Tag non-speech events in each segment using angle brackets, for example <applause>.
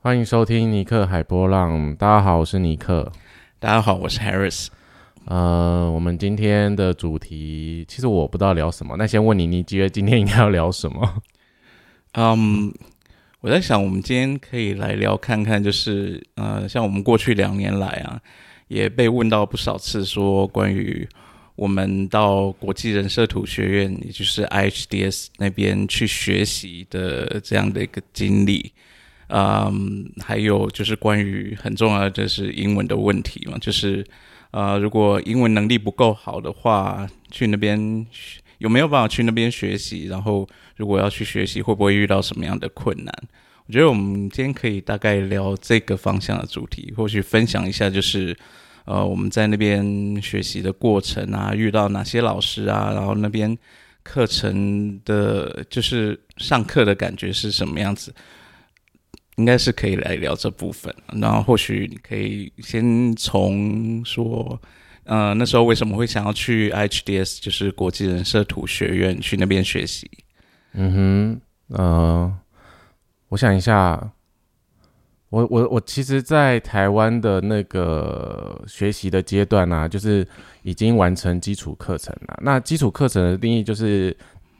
欢迎收听尼克海波浪。大家好，我是尼克。大家好，我是 Harris。呃，我们今天的主题其实我不知道聊什么。那先问你，你觉得今天应该要聊什么？嗯，我在想，我们今天可以来聊看看，就是呃，像我们过去两年来啊，也被问到不少次，说关于我们到国际人社图学院，也就是 IHDS 那边去学习的这样的一个经历。嗯，还有就是关于很重要的就是英文的问题嘛，就是呃，如果英文能力不够好的话，去那边有没有办法去那边学习？然后如果要去学习，会不会遇到什么样的困难？我觉得我们今天可以大概聊这个方向的主题，或许分享一下，就是呃，我们在那边学习的过程啊，遇到哪些老师啊，然后那边课程的，就是上课的感觉是什么样子。应该是可以来聊这部分，然后或许你可以先从说，呃，那时候为什么会想要去 HDS，就是国际人社图学院去那边学习？嗯哼，呃，我想一下，我我我其实，在台湾的那个学习的阶段呢，就是已经完成基础课程了。那基础课程的定义就是。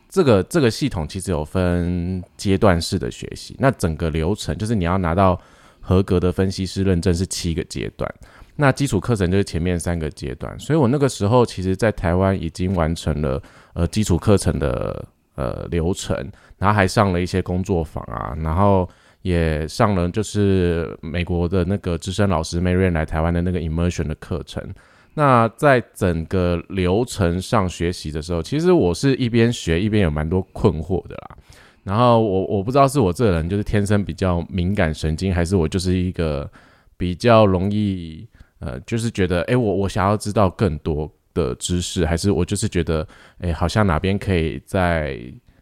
这个这个系统其实有分阶段式的学习，那整个流程就是你要拿到合格的分析师认证是七个阶段，那基础课程就是前面三个阶段，所以我那个时候其实在台湾已经完成了呃基础课程的呃流程，然后还上了一些工作坊啊，然后也上了就是美国的那个资深老师 Marian 来台湾的那个 Immersion 的课程。那在整个流程上学习的时候，其实我是一边学一边有蛮多困惑的啦。然后我我不知道是我这个人就是天生比较敏感神经，还是我就是一个比较容易呃，就是觉得哎，我我想要知道更多的知识，还是我就是觉得哎，好像哪边可以在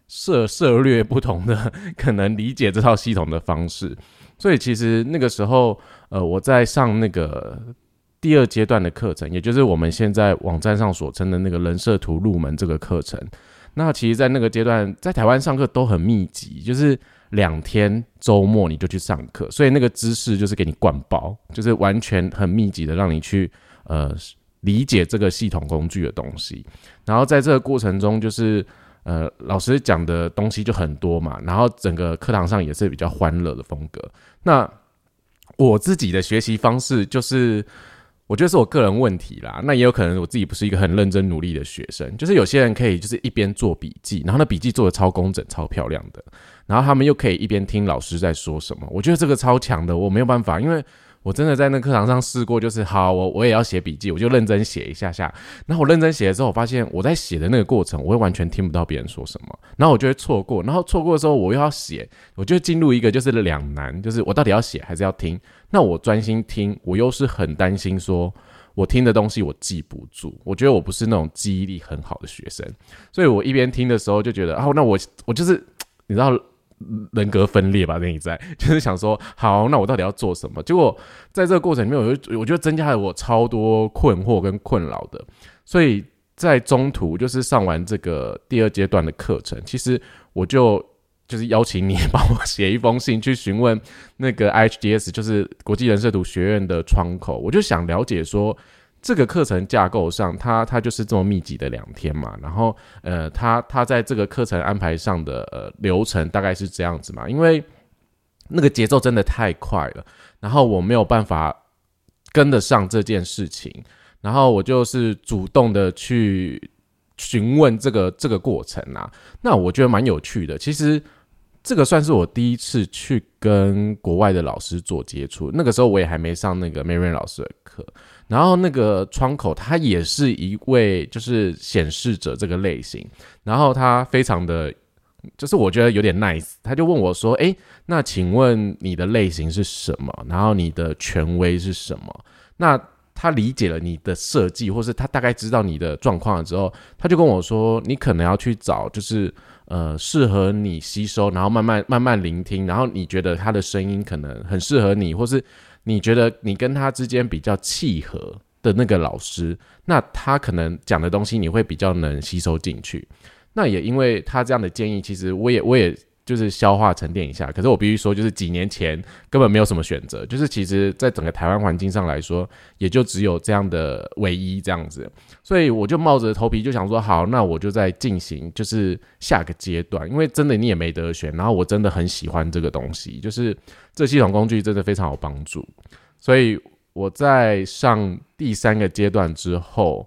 涉涉略不同的可能理解这套系统的方式。所以其实那个时候呃，我在上那个。第二阶段的课程，也就是我们现在网站上所称的那个人设图入门这个课程。那其实，在那个阶段，在台湾上课都很密集，就是两天周末你就去上课，所以那个知识就是给你灌包，就是完全很密集的让你去呃理解这个系统工具的东西。然后在这个过程中，就是呃老师讲的东西就很多嘛，然后整个课堂上也是比较欢乐的风格。那我自己的学习方式就是。我觉得是我个人问题啦，那也有可能我自己不是一个很认真努力的学生。就是有些人可以就是一边做笔记，然后那笔记做的超工整、超漂亮的，然后他们又可以一边听老师在说什么。我觉得这个超强的，我没有办法，因为。我真的在那课堂上试过，就是好，我我也要写笔记，我就认真写一下下。然后我认真写了之后，我发现我在写的那个过程，我会完全听不到别人说什么，然后我就会错过。然后错过的时候，我又要写，我就进入一个就是两难，就是我到底要写还是要听？那我专心听，我又是很担心说我听的东西我记不住。我觉得我不是那种记忆力很好的学生，所以我一边听的时候就觉得，哦，那我我就是你知道。人格分裂吧，那你在 <laughs> 就是想说，好，那我到底要做什么？结果在这个过程里面，我就我觉得增加了我超多困惑跟困扰的。所以在中途，就是上完这个第二阶段的课程，其实我就就是邀请你帮我写一封信，去询问那个 IHDS，就是国际人设图学院的窗口，我就想了解说。这个课程架构上，它它就是这么密集的两天嘛，然后呃，它它在这个课程安排上的呃流程大概是这样子嘛，因为那个节奏真的太快了，然后我没有办法跟得上这件事情，然后我就是主动的去询问这个这个过程啊，那我觉得蛮有趣的，其实。这个算是我第一次去跟国外的老师做接触，那个时候我也还没上那个 Marian 老师的课，然后那个窗口他也是一位就是显示者这个类型，然后他非常的，就是我觉得有点 nice，他就问我说：“哎，那请问你的类型是什么？然后你的权威是什么？”那他理解了你的设计，或是他大概知道你的状况了之后，他就跟我说：“你可能要去找就是。”呃，适合你吸收，然后慢慢慢慢聆听，然后你觉得他的声音可能很适合你，或是你觉得你跟他之间比较契合的那个老师，那他可能讲的东西你会比较能吸收进去。那也因为他这样的建议，其实我也我也就是消化沉淀一下。可是我必须说，就是几年前根本没有什么选择，就是其实在整个台湾环境上来说，也就只有这样的唯一这样子。所以我就冒着头皮就想说，好，那我就在进行就是下个阶段，因为真的你也没得选。然后我真的很喜欢这个东西，就是这系统工具真的非常有帮助。所以我在上第三个阶段之后。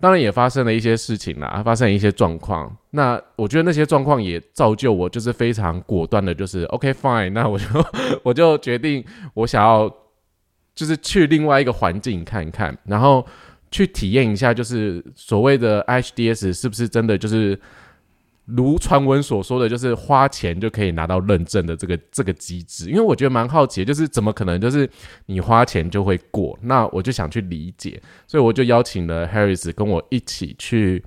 当然也发生了一些事情啦，发生一些状况。那我觉得那些状况也造就我，就是非常果断的，就是 OK fine，那我就 <laughs> 我就决定我想要就是去另外一个环境看看，然后去体验一下，就是所谓的 HDS 是不是真的就是。如传闻所说的，就是花钱就可以拿到认证的这个这个机制，因为我觉得蛮好奇，就是怎么可能就是你花钱就会过？那我就想去理解，所以我就邀请了 Harris 跟我一起去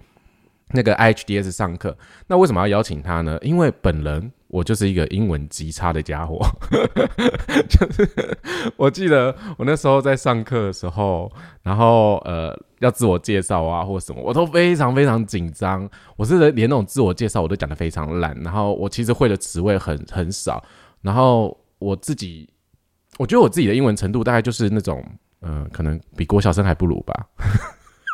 那个 HDS 上课。那为什么要邀请他呢？因为本人。我就是一个英文极差的家伙，<laughs> 就是我记得我那时候在上课的时候，然后呃要自我介绍啊或什么，我都非常非常紧张。我是连那种自我介绍我都讲的非常烂，然后我其实会的词汇很很少，然后我自己我觉得我自己的英文程度大概就是那种嗯，可能比郭晓生还不如吧，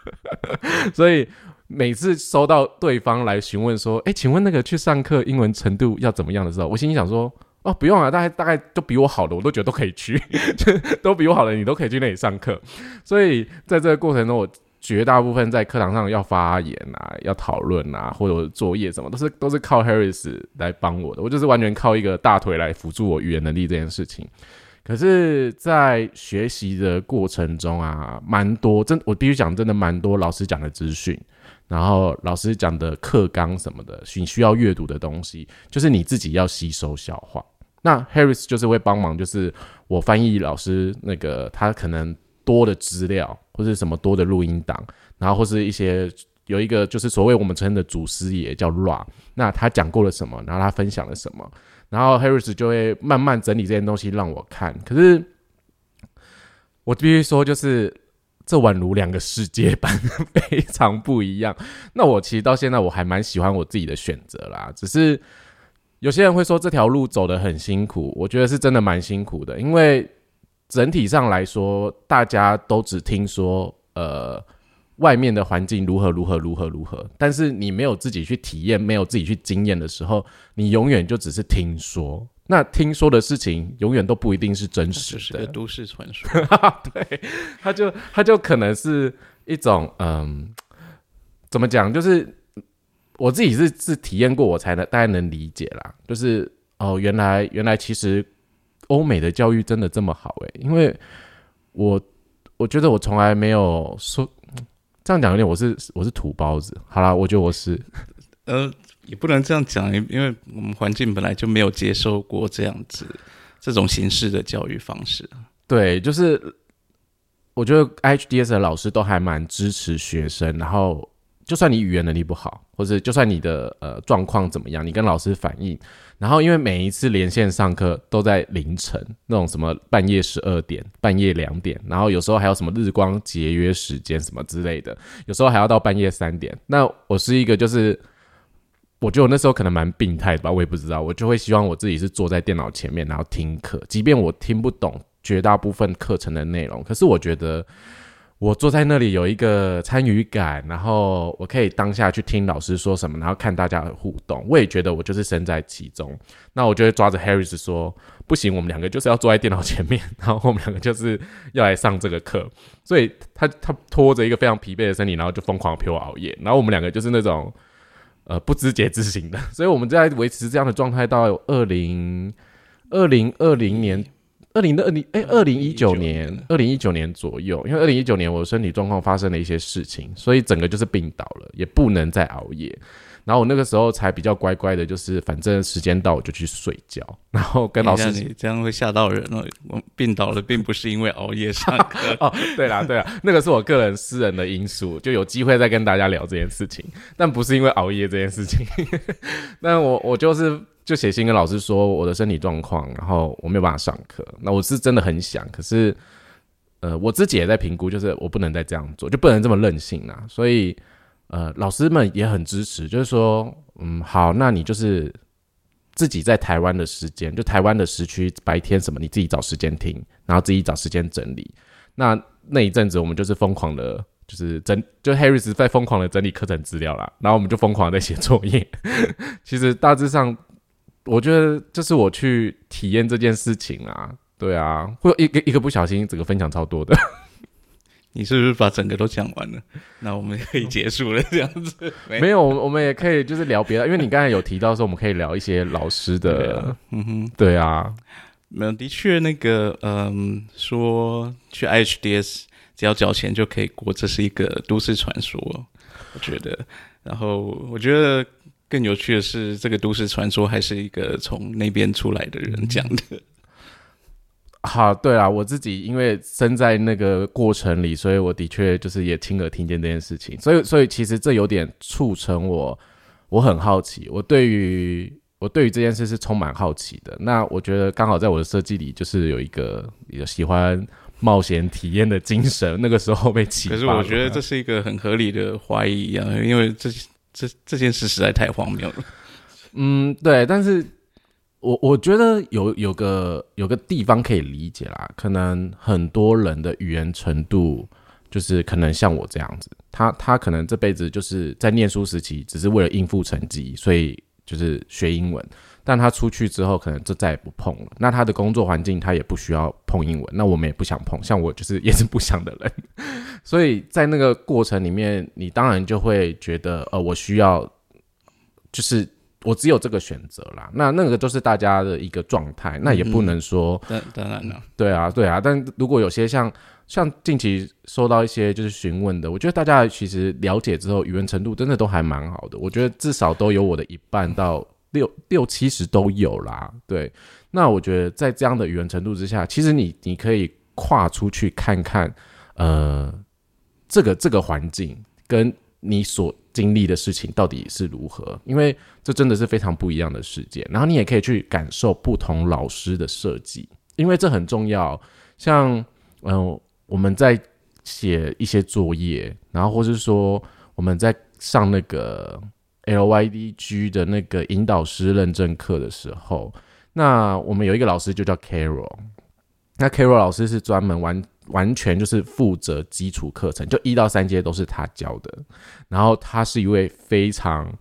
<laughs> 所以。每次收到对方来询问说：“哎，请问那个去上课英文程度要怎么样的时候，我心里想说：哦，不用啊，大概大概都比我好的，我都觉得都可以去，<laughs> 都比我好的，你都可以去那里上课。所以在这个过程中，我绝大部分在课堂上要发言啊，要讨论啊，或者作业什么，都是都是靠 Harris 来帮我的，我就是完全靠一个大腿来辅助我语言能力这件事情。”可是，在学习的过程中啊，蛮多真，我必须讲，真的蛮多老师讲的资讯，然后老师讲的课纲什么的，你需要阅读的东西，就是你自己要吸收消化。那 Harris 就是会帮忙，就是我翻译老师那个他可能多的资料，或是什么多的录音档，然后或是一些有一个就是所谓我们称的祖师爷叫 Ra，那他讲过了什么，然后他分享了什么。然后 Harris 就会慢慢整理这些东西让我看，可是我必须说，就是这宛如两个世界般非常不一样。那我其实到现在我还蛮喜欢我自己的选择啦，只是有些人会说这条路走得很辛苦，我觉得是真的蛮辛苦的，因为整体上来说，大家都只听说呃。外面的环境如何如何如何如何，但是你没有自己去体验，没有自己去经验的时候，你永远就只是听说。那听说的事情永远都不一定是真实的，都市传说。<laughs> 对，他就他就可能是一种嗯，怎么讲？就是我自己是是体验过，我才能大家能理解啦。就是哦，原来原来其实欧美的教育真的这么好诶，因为我我觉得我从来没有说。这样讲有点，我是我是土包子。好啦，我觉得我是，呃，也不能这样讲，因为我们环境本来就没有接受过这样子这种形式的教育方式。对，就是我觉得 HDS 的老师都还蛮支持学生，然后。就算你语言能力不好，或者就算你的呃状况怎么样，你跟老师反映，然后因为每一次连线上课都在凌晨那种什么半夜十二点、半夜两点，然后有时候还有什么日光节约时间什么之类的，有时候还要到半夜三点。那我是一个就是，我觉得我那时候可能蛮病态的吧，我也不知道，我就会希望我自己是坐在电脑前面，然后听课，即便我听不懂绝大部分课程的内容，可是我觉得。我坐在那里有一个参与感，然后我可以当下去听老师说什么，然后看大家的互动。我也觉得我就是身在其中。那我就会抓着 Harris 说：“不行，我们两个就是要坐在电脑前面，然后我们两个就是要来上这个课。”所以他他拖着一个非常疲惫的身体，然后就疯狂陪我熬夜。然后我们两个就是那种呃不知节制型的，<laughs> 所以我们在维持这样的状态到二零二零二零年。二零的二零哎，二零一九年，二零一九年左右，因为二零一九年我身体状况发生了一些事情，所以整个就是病倒了，也不能再熬夜。然后我那个时候才比较乖乖的，就是反正时间到我就去睡觉，<laughs> 然后跟老师。你这样会吓到人了。我病倒了，并不是因为熬夜上课。<laughs> 哦，对啦，对啦，那个是我个人私人的因素，就有机会再跟大家聊这件事情，但不是因为熬夜这件事情。<laughs> 那我我就是。就写信跟老师说我的身体状况，然后我没有办法上课。那我是真的很想，可是，呃，我自己也在评估，就是我不能再这样做，就不能这么任性啊。所以，呃，老师们也很支持，就是说，嗯，好，那你就是自己在台湾的时间，就台湾的时区白天什么，你自己找时间听，然后自己找时间整理。那那一阵子我们就是疯狂的，就是整，就 Harris 在疯狂的整理课程资料啦，然后我们就疯狂的写作业。其实大致上，我觉得这是我去体验这件事情啊，对啊，会一个一个不小心，整个分享超多的。你是不是把整个都讲完了？那我们可以结束了，这样子。<laughs> 没有，我们也可以就是聊别的，因为你刚才有提到说，我们可以聊一些老师的，嗯哼，对啊，没有，的确那个，嗯，说去 HDS 只要交钱就可以过，这是一个都市传说，我觉得。然后我觉得更有趣的是，这个都市传说还是一个从那边出来的人讲的。<laughs> 好，对啊，我自己因为身在那个过程里，所以我的确就是也亲耳听见这件事情，所以所以其实这有点促成我，我很好奇，我对于我对于这件事是充满好奇的。那我觉得刚好在我的设计里，就是有一个有喜欢冒险体验的精神，那个时候被启发。可是我觉得这是一个很合理的怀疑啊，因为这这这件事实在太荒谬了。嗯，对，但是。我我觉得有有个有个地方可以理解啦，可能很多人的语言程度就是可能像我这样子，他他可能这辈子就是在念书时期只是为了应付成绩，所以就是学英文，但他出去之后可能就再也不碰了。那他的工作环境他也不需要碰英文，那我们也不想碰，像我就是也是不想的人，<laughs> 所以在那个过程里面，你当然就会觉得呃，我需要就是。我只有这个选择啦，那那个就是大家的一个状态，那也不能说，当当然了，对啊，对啊。但如果有些像像近期收到一些就是询问的，我觉得大家其实了解之后，语言程度真的都还蛮好的。我觉得至少都有我的一半到六六七十都有啦。对，那我觉得在这样的语言程度之下，其实你你可以跨出去看看，呃，这个这个环境跟你所。经历的事情到底是如何？因为这真的是非常不一样的世界。然后你也可以去感受不同老师的设计，因为这很重要。像嗯，我们在写一些作业，然后或是说我们在上那个 LYDG 的那个引导师认证课的时候，那我们有一个老师就叫 Carol，那 Carol 老师是专门玩。完全就是负责基础课程，就一到三阶都是他教的。然后他是一位非常，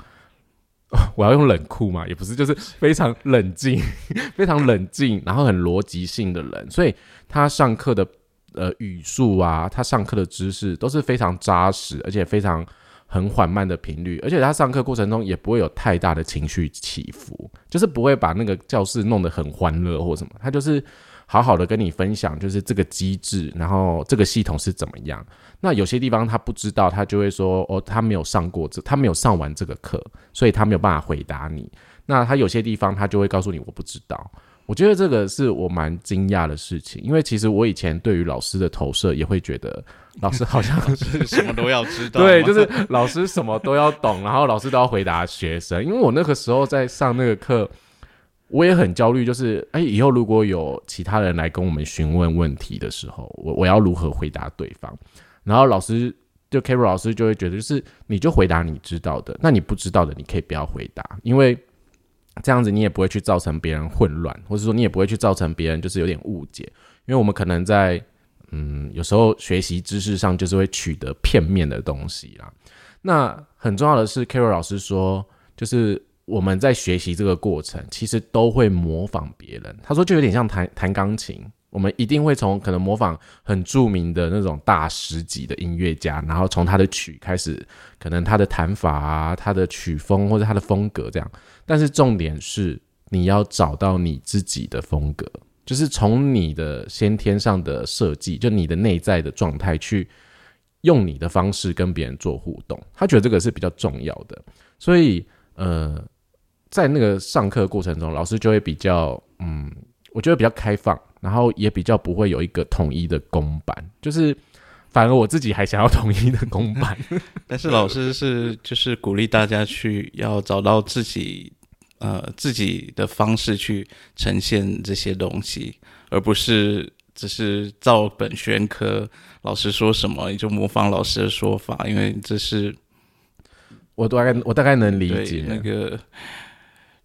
<laughs> 我要用冷酷嘛，也不是，就是非常冷静、<laughs> 非常冷静，然后很逻辑性的人。所以他上课的呃语速啊，他上课的知识都是非常扎实，而且非常很缓慢的频率。而且他上课过程中也不会有太大的情绪起伏，就是不会把那个教室弄得很欢乐或什么。他就是。好好的跟你分享，就是这个机制，然后这个系统是怎么样。那有些地方他不知道，他就会说哦，他没有上过这，他没有上完这个课，所以他没有办法回答你。那他有些地方他就会告诉你我不知道。我觉得这个是我蛮惊讶的事情，因为其实我以前对于老师的投射也会觉得老师好像是 <laughs> 什么都要知道，对，<laughs> 就是老师什么都要懂，然后老师都要回答学生。因为我那个时候在上那个课。我也很焦虑，就是哎，以后如果有其他人来跟我们询问问题的时候，我我要如何回答对方？然后老师就 Carol 老师就会觉得，就是你就回答你知道的，那你不知道的你可以不要回答，因为这样子你也不会去造成别人混乱，或者说你也不会去造成别人就是有点误解，因为我们可能在嗯有时候学习知识上就是会取得片面的东西啦。那很重要的是，Carol 老师说，就是。我们在学习这个过程，其实都会模仿别人。他说，就有点像弹弹钢琴，我们一定会从可能模仿很著名的那种大师级的音乐家，然后从他的曲开始，可能他的弹法啊、他的曲风或者他的风格这样。但是重点是，你要找到你自己的风格，就是从你的先天上的设计，就你的内在的状态，去用你的方式跟别人做互动。他觉得这个是比较重要的，所以呃。在那个上课过程中，老师就会比较，嗯，我觉得比较开放，然后也比较不会有一个统一的公版，就是反而我自己还想要统一的公版。<laughs> 但是老师是就是鼓励大家去要找到自己呃自己的方式去呈现这些东西，而不是只是照本宣科，老师说什么你就模仿老师的说法，因为这是我大概我大概能理解那个。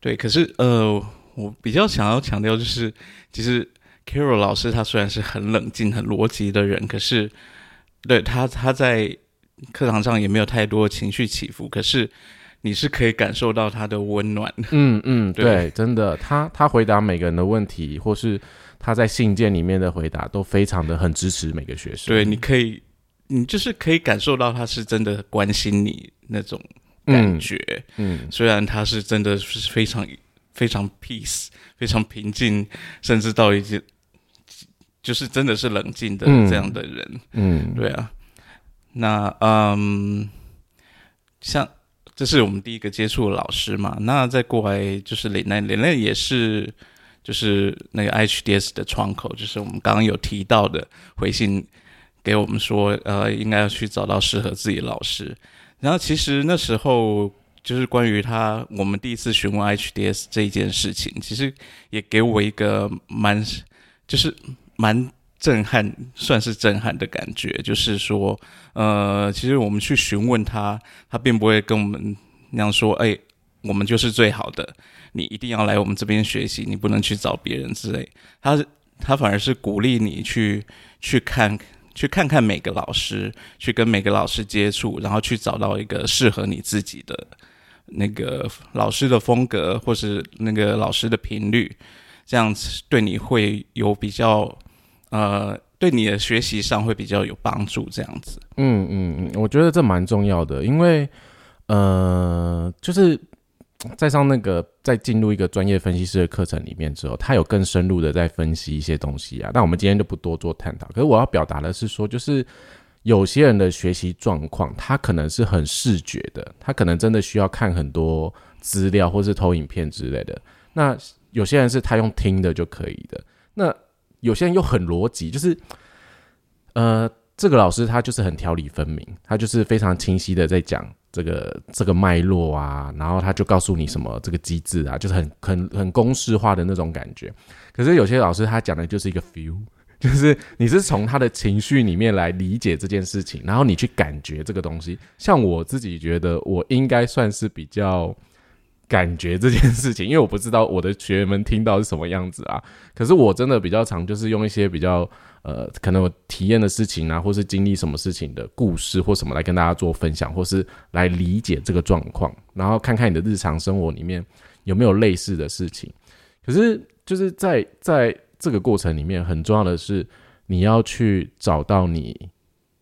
对，可是呃，我比较想要强调就是，其实 Carol 老师他虽然是很冷静、很逻辑的人，可是对他他在课堂上也没有太多情绪起伏，可是你是可以感受到他的温暖。嗯嗯，对，真的，他他回答每个人的问题，或是他在信件里面的回答，都非常的很支持每个学生。对，你可以，你就是可以感受到他是真的关心你那种。感觉，嗯，虽然他是真的是非常非常 peace，非常平静，甚至到一些就是真的是冷静的这样的人，嗯，对啊，那嗯，像这是我们第一个接触的老师嘛，那再过来就是林奈，林奈也是就是那个 HDS 的窗口，就是我们刚刚有提到的回信给我们说，呃，应该要去找到适合自己的老师。然后其实那时候就是关于他，我们第一次询问 HDS 这一件事情，其实也给我一个蛮，就是蛮震撼，算是震撼的感觉。就是说，呃，其实我们去询问他，他并不会跟我们那样说，哎，我们就是最好的，你一定要来我们这边学习，你不能去找别人之类。他他反而是鼓励你去去看。去看看每个老师，去跟每个老师接触，然后去找到一个适合你自己的那个老师的风格，或是那个老师的频率，这样子对你会有比较，呃，对你的学习上会比较有帮助。这样子，嗯嗯嗯，我觉得这蛮重要的，因为，呃，就是。在上那个，在进入一个专业分析师的课程里面之后，他有更深入的在分析一些东西啊。那我们今天就不多做探讨。可是我要表达的是说，就是有些人的学习状况，他可能是很视觉的，他可能真的需要看很多资料或是投影片之类的。那有些人是他用听的就可以的。那有些人又很逻辑，就是呃，这个老师他就是很条理分明，他就是非常清晰的在讲。这个这个脉络啊，然后他就告诉你什么这个机制啊，就是很很很公式化的那种感觉。可是有些老师他讲的就是一个 feel，<laughs> 就是你是从他的情绪里面来理解这件事情，然后你去感觉这个东西。像我自己觉得，我应该算是比较感觉这件事情，因为我不知道我的学员们听到是什么样子啊。<laughs> 可是我真的比较常就是用一些比较。呃，可能我体验的事情啊，或是经历什么事情的故事或什么来跟大家做分享，或是来理解这个状况，然后看看你的日常生活里面有没有类似的事情。可是就是在在这个过程里面，很重要的是你要去找到你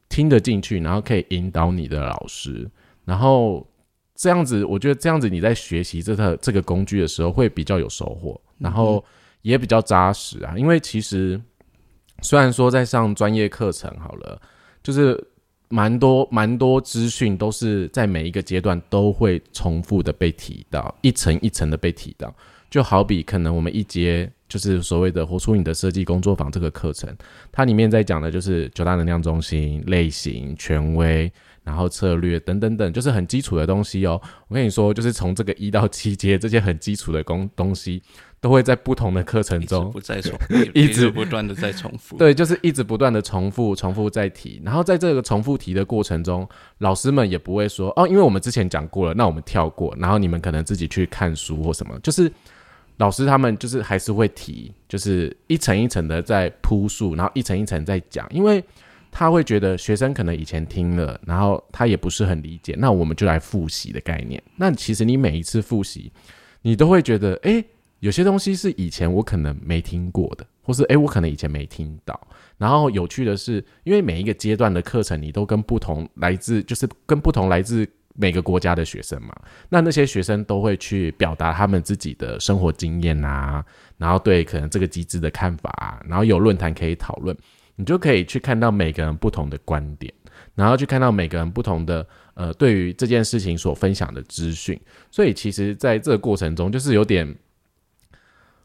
听得进去，然后可以引导你的老师，然后这样子，我觉得这样子你在学习这个这个工具的时候会比较有收获，然后也比较扎实啊，因为其实。虽然说在上专业课程好了，就是蛮多蛮多资讯都是在每一个阶段都会重复的被提到，一层一层的被提到。就好比可能我们一节就是所谓的活出你的设计工作坊这个课程，它里面在讲的就是九大能量中心类型、权威，然后策略等等等，就是很基础的东西哦。我跟你说，就是从这个一到七阶这些很基础的工东西。都会在不同的课程中不再重，<laughs> 一直不断的在重复。对，就是一直不断的重复、重复再提。然后在这个重复提的过程中，老师们也不会说哦，因为我们之前讲过了，那我们跳过。然后你们可能自己去看书或什么，就是老师他们就是还是会提，就是一层一层的在铺述，然后一层一层在讲，因为他会觉得学生可能以前听了，然后他也不是很理解，那我们就来复习的概念。那其实你每一次复习，你都会觉得哎。有些东西是以前我可能没听过的，或是诶，我可能以前没听到。然后有趣的是，因为每一个阶段的课程，你都跟不同来自，就是跟不同来自每个国家的学生嘛。那那些学生都会去表达他们自己的生活经验啊，然后对可能这个机制的看法啊，然后有论坛可以讨论，你就可以去看到每个人不同的观点，然后去看到每个人不同的呃对于这件事情所分享的资讯。所以其实在这个过程中，就是有点。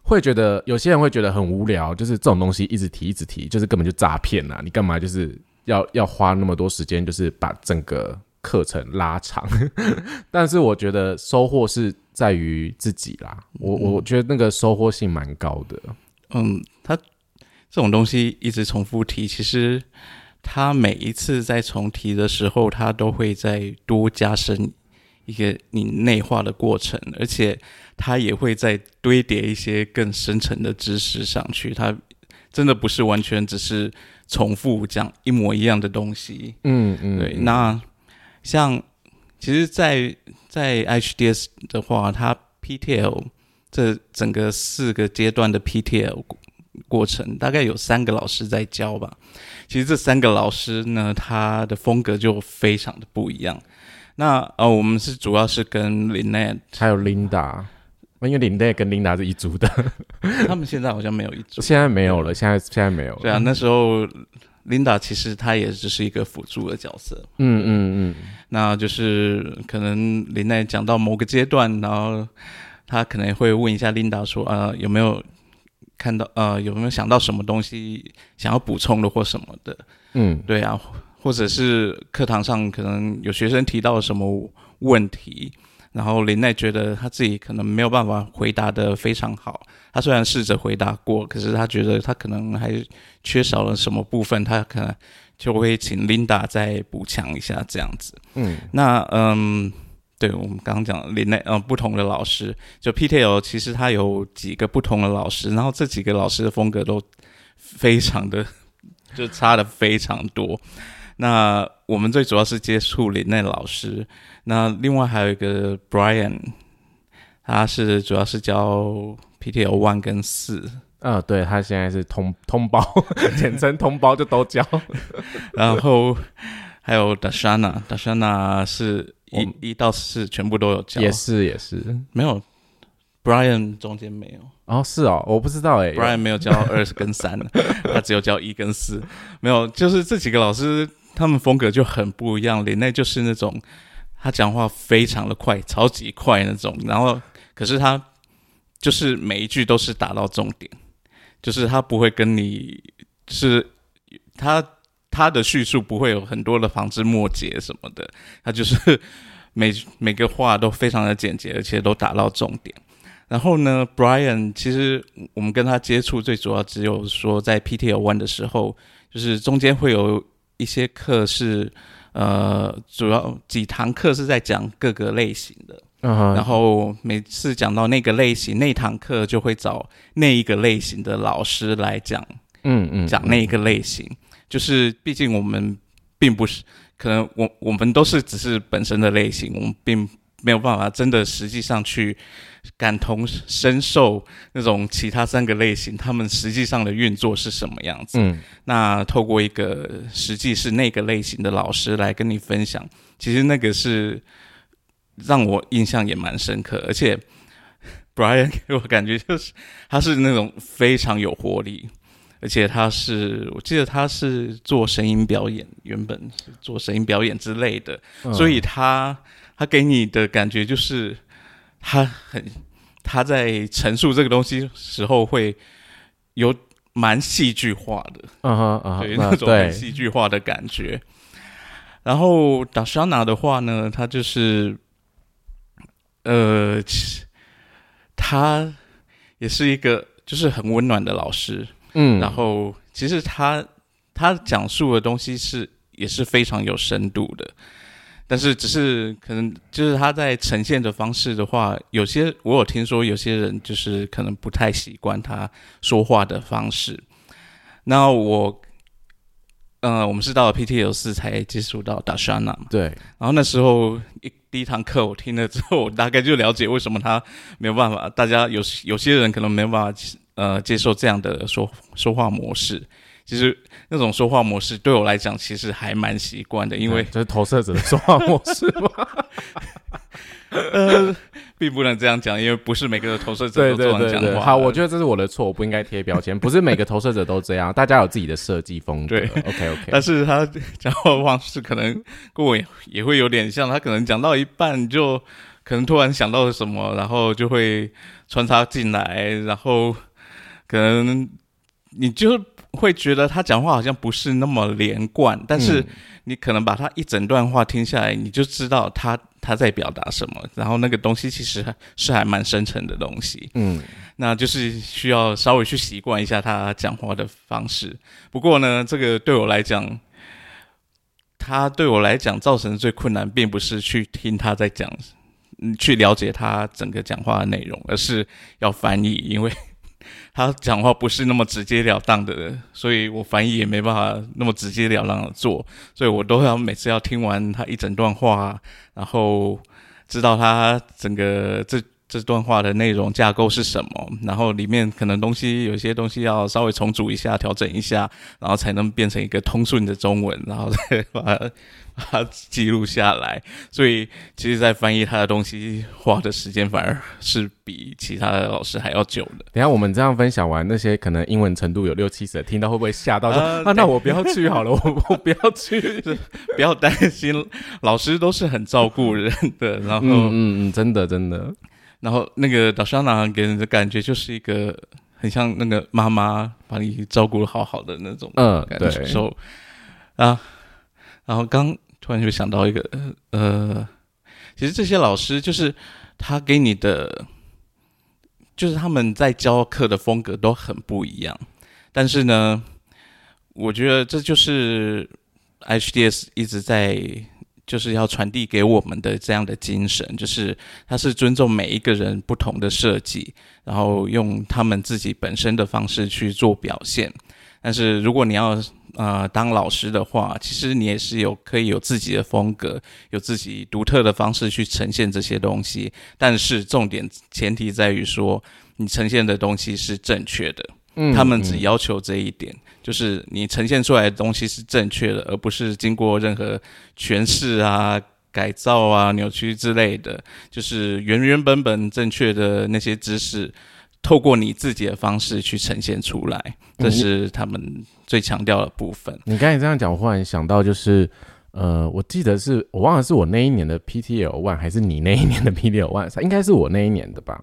会觉得有些人会觉得很无聊，就是这种东西一直提一直提，就是根本就诈骗呐！你干嘛就是要要花那么多时间，就是把整个课程拉长？<laughs> 但是我觉得收获是在于自己啦，我我觉得那个收获性蛮高的。嗯，他这种东西一直重复提，其实他每一次在重提的时候，他都会再多加深一个你内化的过程，而且它也会再堆叠一些更深层的知识上去。它真的不是完全只是重复讲一模一样的东西。嗯嗯，对。那像其实，在在 HDS 的话，它 PTL 这整个四个阶段的 PTL 过程，大概有三个老师在教吧。其实这三个老师呢，他的风格就非常的不一样。那呃，我们是主要是跟林奈 <laughs> 还有琳达，因为林奈跟琳达是一组的，<laughs> 他们现在好像没有一组，现在没有了，现在现在没有了。对啊，那时候琳达其实她也只是一个辅助的角色。嗯嗯嗯，那就是可能林奈讲到某个阶段，然后他可能会问一下琳达说：“呃，有没有看到呃有没有想到什么东西想要补充的或什么的？”嗯，对啊。或者是课堂上可能有学生提到什么问题，然后林奈觉得他自己可能没有办法回答的非常好。他虽然试着回答过，可是他觉得他可能还缺少了什么部分，他可能就会请 Linda 再补强一下这样子。嗯，那嗯，对我们刚刚讲林奈，嗯，不同的老师，就 PTL 其实他有几个不同的老师，然后这几个老师的风格都非常的就差的非常多。那我们最主要是接触林奈老师，那另外还有一个 Brian，他是主要是教 PTL One 跟四，呃，对他现在是通通包，简称通包就都教，<laughs> 然后还有 Dashana，Dashana 是一一到四全部都有教，也是也是没有 Brian 中间没有，哦是哦，我不知道哎，Brian 没有教 <laughs> 二跟三，他只有教一跟四，没有，就是这几个老师。他们风格就很不一样，林内就是那种他讲话非常的快，超级快那种，然后可是他就是每一句都是打到重点，就是他不会跟你是他他的叙述不会有很多的旁枝末节什么的，他就是 <laughs> 每每个话都非常的简洁，而且都打到重点。然后呢，Brian 其实我们跟他接触最主要只有说在 PTL One 的时候，就是中间会有。一些课是，呃，主要几堂课是在讲各个类型的，然后每次讲到那个类型，那堂课就会找那一个类型的老师来讲，嗯嗯，讲那一个类型，就是毕竟我们并不是，可能我我们都是只是本身的类型，我们并没有办法真的实际上去。感同身受那种其他三个类型，他们实际上的运作是什么样子？嗯，那透过一个实际是那个类型的老师来跟你分享，其实那个是让我印象也蛮深刻。而且 Brian 给 <laughs> 我感觉就是他是那种非常有活力，而且他是我记得他是做声音表演，原本是做声音表演之类的，所以他他给你的感觉就是。他很，他在陈述这个东西时候会有蛮戏剧化的，嗯哼嗯对那种很戏剧化的感觉。然后达莎娜的话呢，他就是，呃，他也是一个就是很温暖的老师，嗯，然后其实他他讲述的东西是也是非常有深度的。但是，只是可能就是他在呈现的方式的话，有些我有听说，有些人就是可能不太习惯他说话的方式。那我，呃，我们是到了 PTL 四才接触到 Dashana 嘛？对。然后那时候一第一堂课我听了之后，我大概就了解为什么他没有办法，大家有有些人可能没有办法呃接受这样的说说话模式。其实那种说话模式对我来讲，其实还蛮习惯的，因为这是投射者的说话模式吗？<laughs> 呃，并不能这样讲，因为不是每个投射者都这样讲话。好，我觉得这是我的错，我不应该贴标签。不是每个投射者都这样，大家有自己的设计风格。对，OK OK。但是他讲话方式可能跟我也会有点像，他可能讲到一半就可能突然想到了什么，然后就会穿插进来，然后可能你就。会觉得他讲话好像不是那么连贯，但是你可能把他一整段话听下来，你就知道他他在表达什么。然后那个东西其实是还蛮深沉的东西，嗯，那就是需要稍微去习惯一下他讲话的方式。不过呢，这个对我来讲，他对我来讲造成最困难，并不是去听他在讲，嗯，去了解他整个讲话的内容，而是要翻译，因为他讲话不是那么直截了当的，所以我翻译也没办法那么直截了当的做，所以我都要每次要听完他一整段话，然后知道他整个这。这段话的内容架构是什么？然后里面可能东西有些东西要稍微重组一下、调整一下，然后才能变成一个通顺的中文，然后再把它把它记录下来。所以，其实，在翻译他的东西花的时间反而是比其他的老师还要久的。等下我们这样分享完，那些可能英文程度有六七十的，听到会不会吓到说 <laughs> 啊？那我不要去好了，我我不要去，<laughs> 不要担心，老师都是很照顾人的。然后，嗯嗯，真的真的。然后那个导商男给人的感觉就是一个很像那个妈妈把你照顾的好好的那种嗯感受啊。然后刚突然就想到一个呃，其实这些老师就是他给你的，就是他们在教课的风格都很不一样。但是呢，我觉得这就是 HDS 一直在。就是要传递给我们的这样的精神，就是他是尊重每一个人不同的设计，然后用他们自己本身的方式去做表现。但是如果你要呃当老师的话，其实你也是有可以有自己的风格，有自己独特的方式去呈现这些东西。但是重点前提在于说，你呈现的东西是正确的。嗯，他们只要求这一点。就是你呈现出来的东西是正确的，而不是经过任何诠释啊、改造啊、扭曲之类的。就是原原本本正确的那些知识，透过你自己的方式去呈现出来，这是他们最强调的部分。你刚才这样讲，我忽然想到，就是呃，我记得是我忘了是我那一年的 PTL One 还是你那一年的 PTL One，应该是我那一年的吧。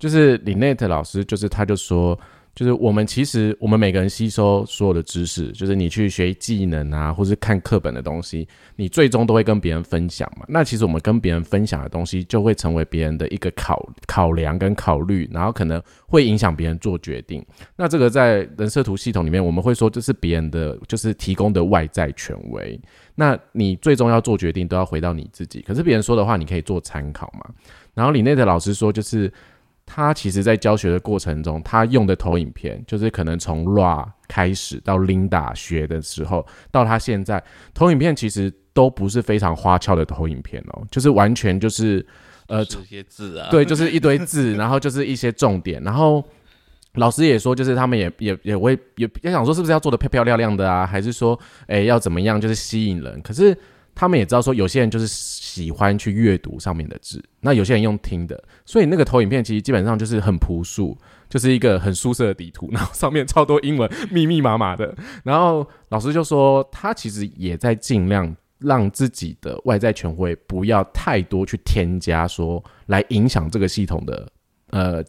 就是李内特老师，就是他就说。就是我们其实，我们每个人吸收所有的知识，就是你去学技能啊，或是看课本的东西，你最终都会跟别人分享嘛。那其实我们跟别人分享的东西，就会成为别人的一个考考量跟考虑，然后可能会影响别人做决定。那这个在人设图系统里面，我们会说这是别人的，就是提供的外在权威。那你最终要做决定，都要回到你自己。可是别人说的话，你可以做参考嘛。然后李内的老师说，就是。他其实，在教学的过程中，他用的投影片，就是可能从 Ra 开始到 Linda 学的时候，到他现在，投影片其实都不是非常花俏的投影片哦，就是完全就是呃这些字啊，对，就是一堆字，然后就是一些重点，然后老师也说，就是他们也也也会也也想说，是不是要做的漂漂亮亮的啊，还是说，哎，要怎么样，就是吸引人？可是。他们也知道说，有些人就是喜欢去阅读上面的字，那有些人用听的，所以那个投影片其实基本上就是很朴素，就是一个很舒适的底图，然后上面超多英文，密密麻麻的。然后老师就说，他其实也在尽量让自己的外在权威不要太多去添加，说来影响这个系统的呃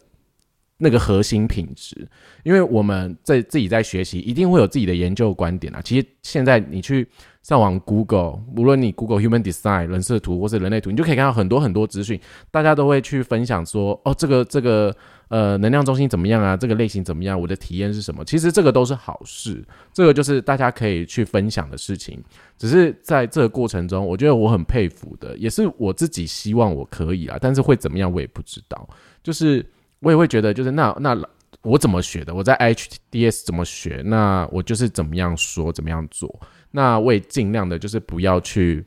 那个核心品质，因为我们在自己在学习，一定会有自己的研究观点啊。其实现在你去。上网 Google，无论你 Google Human Design 人设图或是人类图，你就可以看到很多很多资讯，大家都会去分享说，哦，这个这个呃能量中心怎么样啊？这个类型怎么样？我的体验是什么？其实这个都是好事，这个就是大家可以去分享的事情。只是在这个过程中，我觉得我很佩服的，也是我自己希望我可以啊，但是会怎么样我也不知道。就是我也会觉得，就是那那我怎么学的？我在 HDS 怎么学？那我就是怎么样说，怎么样做。那我也尽量的，就是不要去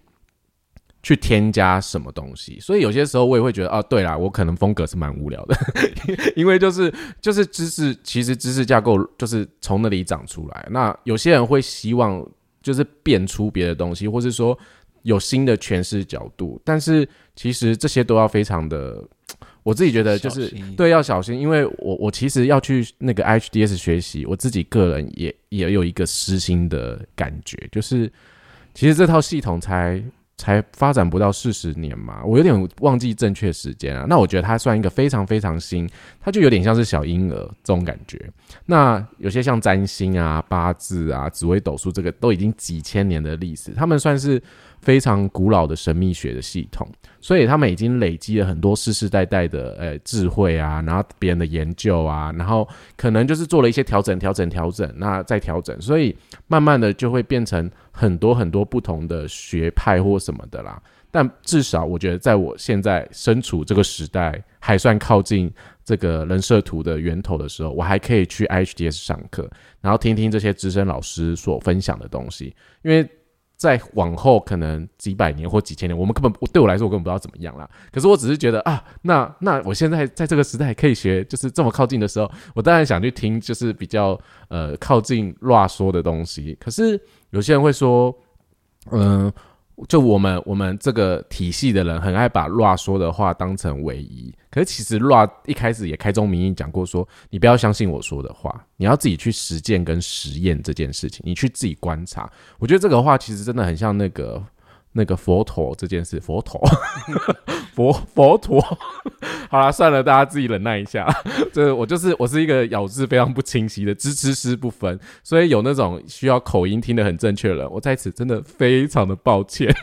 去添加什么东西，所以有些时候我也会觉得，哦，对啦，我可能风格是蛮无聊的，<laughs> 因为就是就是知识，其实知识架构就是从那里长出来。那有些人会希望就是变出别的东西，或是说有新的诠释角度，但是其实这些都要非常的。我自己觉得就是对要小心，因为我我其实要去那个 HDS 学习，我自己个人也也有一个私心的感觉，就是其实这套系统才才发展不到四十年嘛，我有点忘记正确时间啊。那我觉得它算一个非常非常新，它就有点像是小婴儿这种感觉。那有些像占星啊、八字啊、紫微斗数，这个都已经几千年的历史，他们算是非常古老的神秘学的系统，所以他们已经累积了很多世世代代的呃智慧啊，然后别人的研究啊，然后可能就是做了一些调整、调整、调整，那再调整，所以慢慢的就会变成。很多很多不同的学派或什么的啦，但至少我觉得，在我现在身处这个时代，还算靠近这个人设图的源头的时候，我还可以去 HDS 上课，然后听听这些资深老师所分享的东西，因为。在往后可能几百年或几千年，我们根本对我来说我根本不知道怎么样啦。可是我只是觉得啊，那那我现在在这个时代可以学，就是这么靠近的时候，我当然想去听，就是比较呃靠近乱说的东西。可是有些人会说，嗯。就我们我们这个体系的人很爱把 Ra 说的话当成唯一，可是其实 Ra 一开始也开宗明义讲过，说你不要相信我说的话，你要自己去实践跟实验这件事情，你去自己观察。我觉得这个话其实真的很像那个。那个佛陀这件事，佛陀，<laughs> 佛佛陀，<laughs> 好了，算了，大家自己忍耐一下。<laughs> 这我就是我是一个咬字非常不清晰的，支支师不分，所以有那种需要口音听得很正确的人，我在此真的非常的抱歉。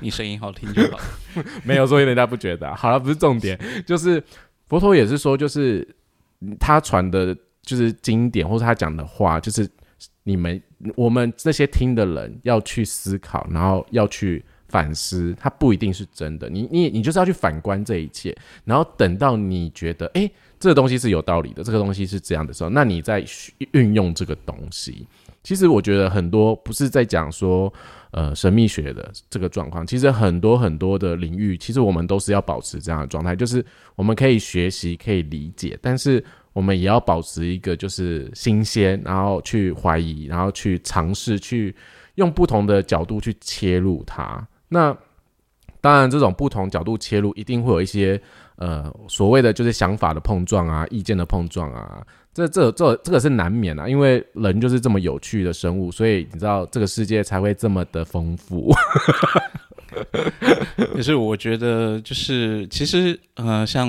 你声音好听就好，没有所以人家不觉得。好了，不是重点，就是佛陀也是说，就是他传的，就是经典或者他讲的话，就是。你们我们这些听的人要去思考，然后要去反思，它不一定是真的。你你你就是要去反观这一切，然后等到你觉得哎，这个东西是有道理的，这个东西是这样的时候，那你再运用这个东西。其实我觉得很多不是在讲说呃神秘学的这个状况，其实很多很多的领域，其实我们都是要保持这样的状态，就是我们可以学习，可以理解，但是。我们也要保持一个就是新鲜，然后去怀疑，然后去尝试，去用不同的角度去切入它。那当然，这种不同角度切入，一定会有一些呃所谓的就是想法的碰撞啊，意见的碰撞啊。这这这这个是难免啊，因为人就是这么有趣的生物，所以你知道这个世界才会这么的丰富。<laughs> <laughs> 可是我觉得，就是其实，呃，像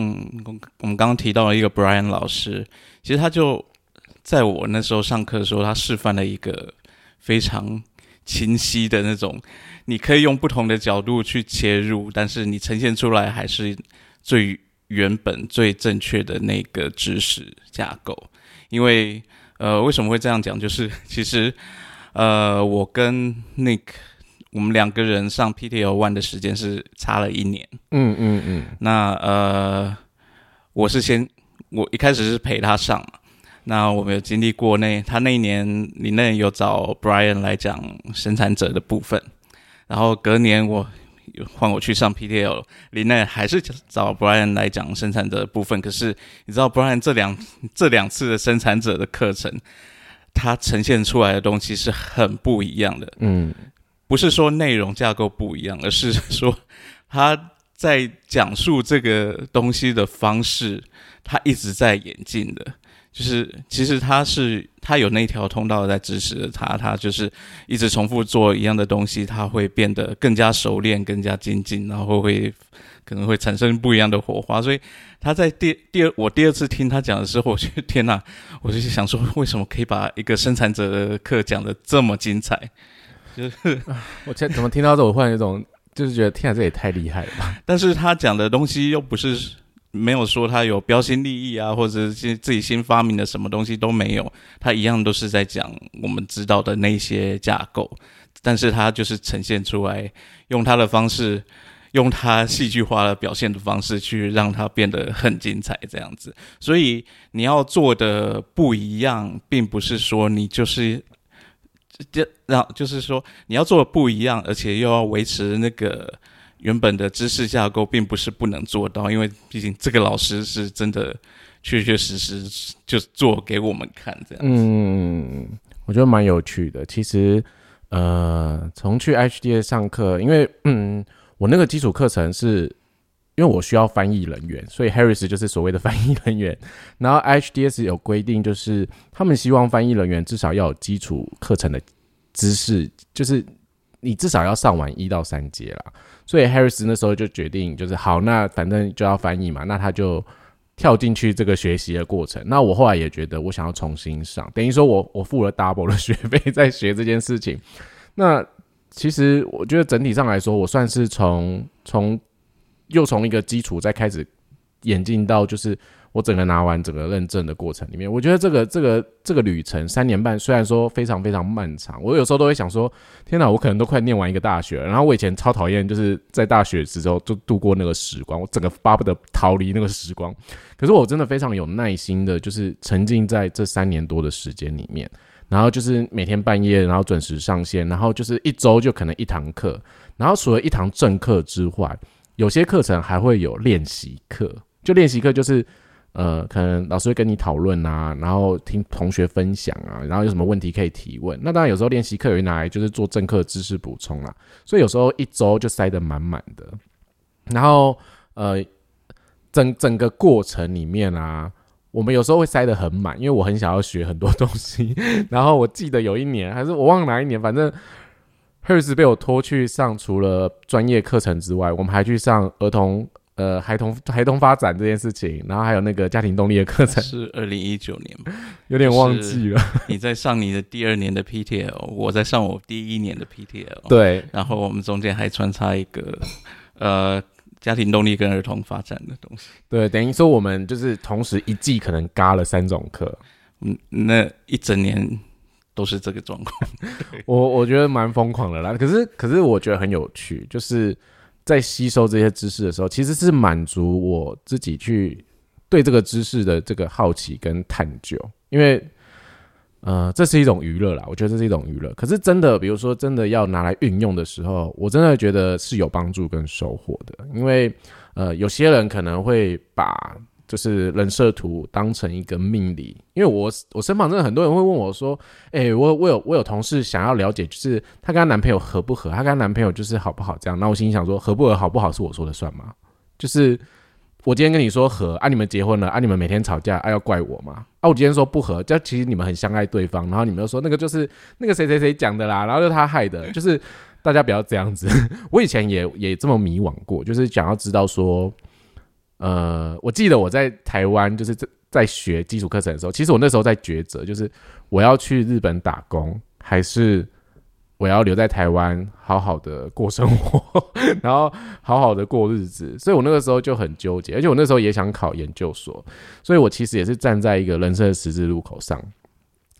我们刚刚提到了一个 Brian 老师，其实他就在我那时候上课的时候，他示范了一个非常清晰的那种，你可以用不同的角度去切入，但是你呈现出来还是最原本、最正确的那个知识架构。因为，呃，为什么会这样讲？就是其实，呃，我跟 Nick。我们两个人上 PTL One 的时间是差了一年。嗯嗯嗯。那呃，我是先，我一开始是陪他上嘛。那我们有经历过那他那一年，林内有找 Brian 来讲生产者的部分，然后隔年我换我去上 PTL，林内还是找 Brian 来讲生产者的部分。可是你知道 Brian 这两这两次的生产者的课程，他呈现出来的东西是很不一样的。嗯。不是说内容架构不一样，而是 <laughs> 说他在讲述这个东西的方式，他一直在演进的。就是其实他是他有那条通道在支持着他，他就是一直重复做一样的东西，他会变得更加熟练、更加精进，然后会可能会产生不一样的火花。所以他在第第二我第二次听他讲的时候，我觉得天哪，我就想说，为什么可以把一个生产者的课讲的这么精彩？就是我前怎么听到这，我忽然有种就是觉得天啊，这也太厉害了吧！但是他讲的东西又不是没有说他有标新立异啊，或者是自己新发明的什么东西都没有，他一样都是在讲我们知道的那些架构，但是他就是呈现出来，用他的方式，用他戏剧化的表现的方式去让它变得很精彩，这样子。所以你要做的不一样，并不是说你就是。就让就是说，你要做的不一样，而且又要维持那个原本的知识架构，并不是不能做到。因为毕竟这个老师是真的确确实实就做给我们看这样。嗯，我觉得蛮有趣的。其实，呃，从去 HDA 上课，因为嗯，我那个基础课程是。因为我需要翻译人员，所以 Harris 就是所谓的翻译人员。<laughs> 然后 HDS 有规定，就是他们希望翻译人员至少要有基础课程的知识，就是你至少要上完一到三节啦。所以 Harris 那时候就决定，就是好，那反正就要翻译嘛，那他就跳进去这个学习的过程。那我后来也觉得，我想要重新上，等于说我我付了 double 的学费在学这件事情。那其实我觉得整体上来说，我算是从从又从一个基础再开始演进到就是。我整个拿完整个认证的过程里面，我觉得这个这个这个旅程三年半，虽然说非常非常漫长，我有时候都会想说，天哪，我可能都快念完一个大学了。然后我以前超讨厌，就是在大学时候就度过那个时光，我整个巴不得逃离那个时光。可是我真的非常有耐心的，就是沉浸在这三年多的时间里面，然后就是每天半夜，然后准时上线，然后就是一周就可能一堂课，然后除了一堂正课之外，有些课程还会有练习课，就练习课就是。呃，可能老师会跟你讨论啊，然后听同学分享啊，然后有什么问题可以提问。那当然有时候练习课会拿来就是做正课知识补充啦，所以有时候一周就塞得满满的。然后呃，整整个过程里面啊，我们有时候会塞得很满，因为我很想要学很多东西。<laughs> 然后我记得有一年还是我忘了哪一年，反正 Hers 被我拖去上除了专业课程之外，我们还去上儿童。呃，孩童孩童发展这件事情，然后还有那个家庭动力的课程，是二零一九年 <laughs> 有点忘记了。<laughs> 你在上你的第二年的 PTL，我在上我第一年的 PTL。对，然后我们中间还穿插一个呃家庭动力跟儿童发展的东西。对，等于说我们就是同时一季可能嘎了三种课，嗯，那一整年都是这个状况。<laughs> 我我觉得蛮疯狂的啦，可是可是我觉得很有趣，就是。在吸收这些知识的时候，其实是满足我自己去对这个知识的这个好奇跟探究，因为呃，这是一种娱乐啦，我觉得这是一种娱乐。可是真的，比如说真的要拿来运用的时候，我真的觉得是有帮助跟收获的，因为呃，有些人可能会把。就是人设图当成一个命理，因为我我身旁真的很多人会问我说：“哎，我我有我有同事想要了解，就是她跟她男朋友合不合？她跟她男朋友就是好不好？这样，那我心里想说，合不合好不好是我说的算吗？就是我今天跟你说合啊，你们结婚了啊，你们每天吵架啊，要怪我吗？啊，我今天说不合，就其实你们很相爱对方，然后你们又说那个就是那个谁谁谁讲的啦，然后就他害的，就是大家不要这样子。<laughs> 我以前也也这么迷惘过，就是想要知道说。呃，我记得我在台湾就是在在学基础课程的时候，其实我那时候在抉择，就是我要去日本打工，还是我要留在台湾好好的过生活，<laughs> 然后好好的过日子。所以我那个时候就很纠结，而且我那时候也想考研究所，所以我其实也是站在一个人生的十字路口上，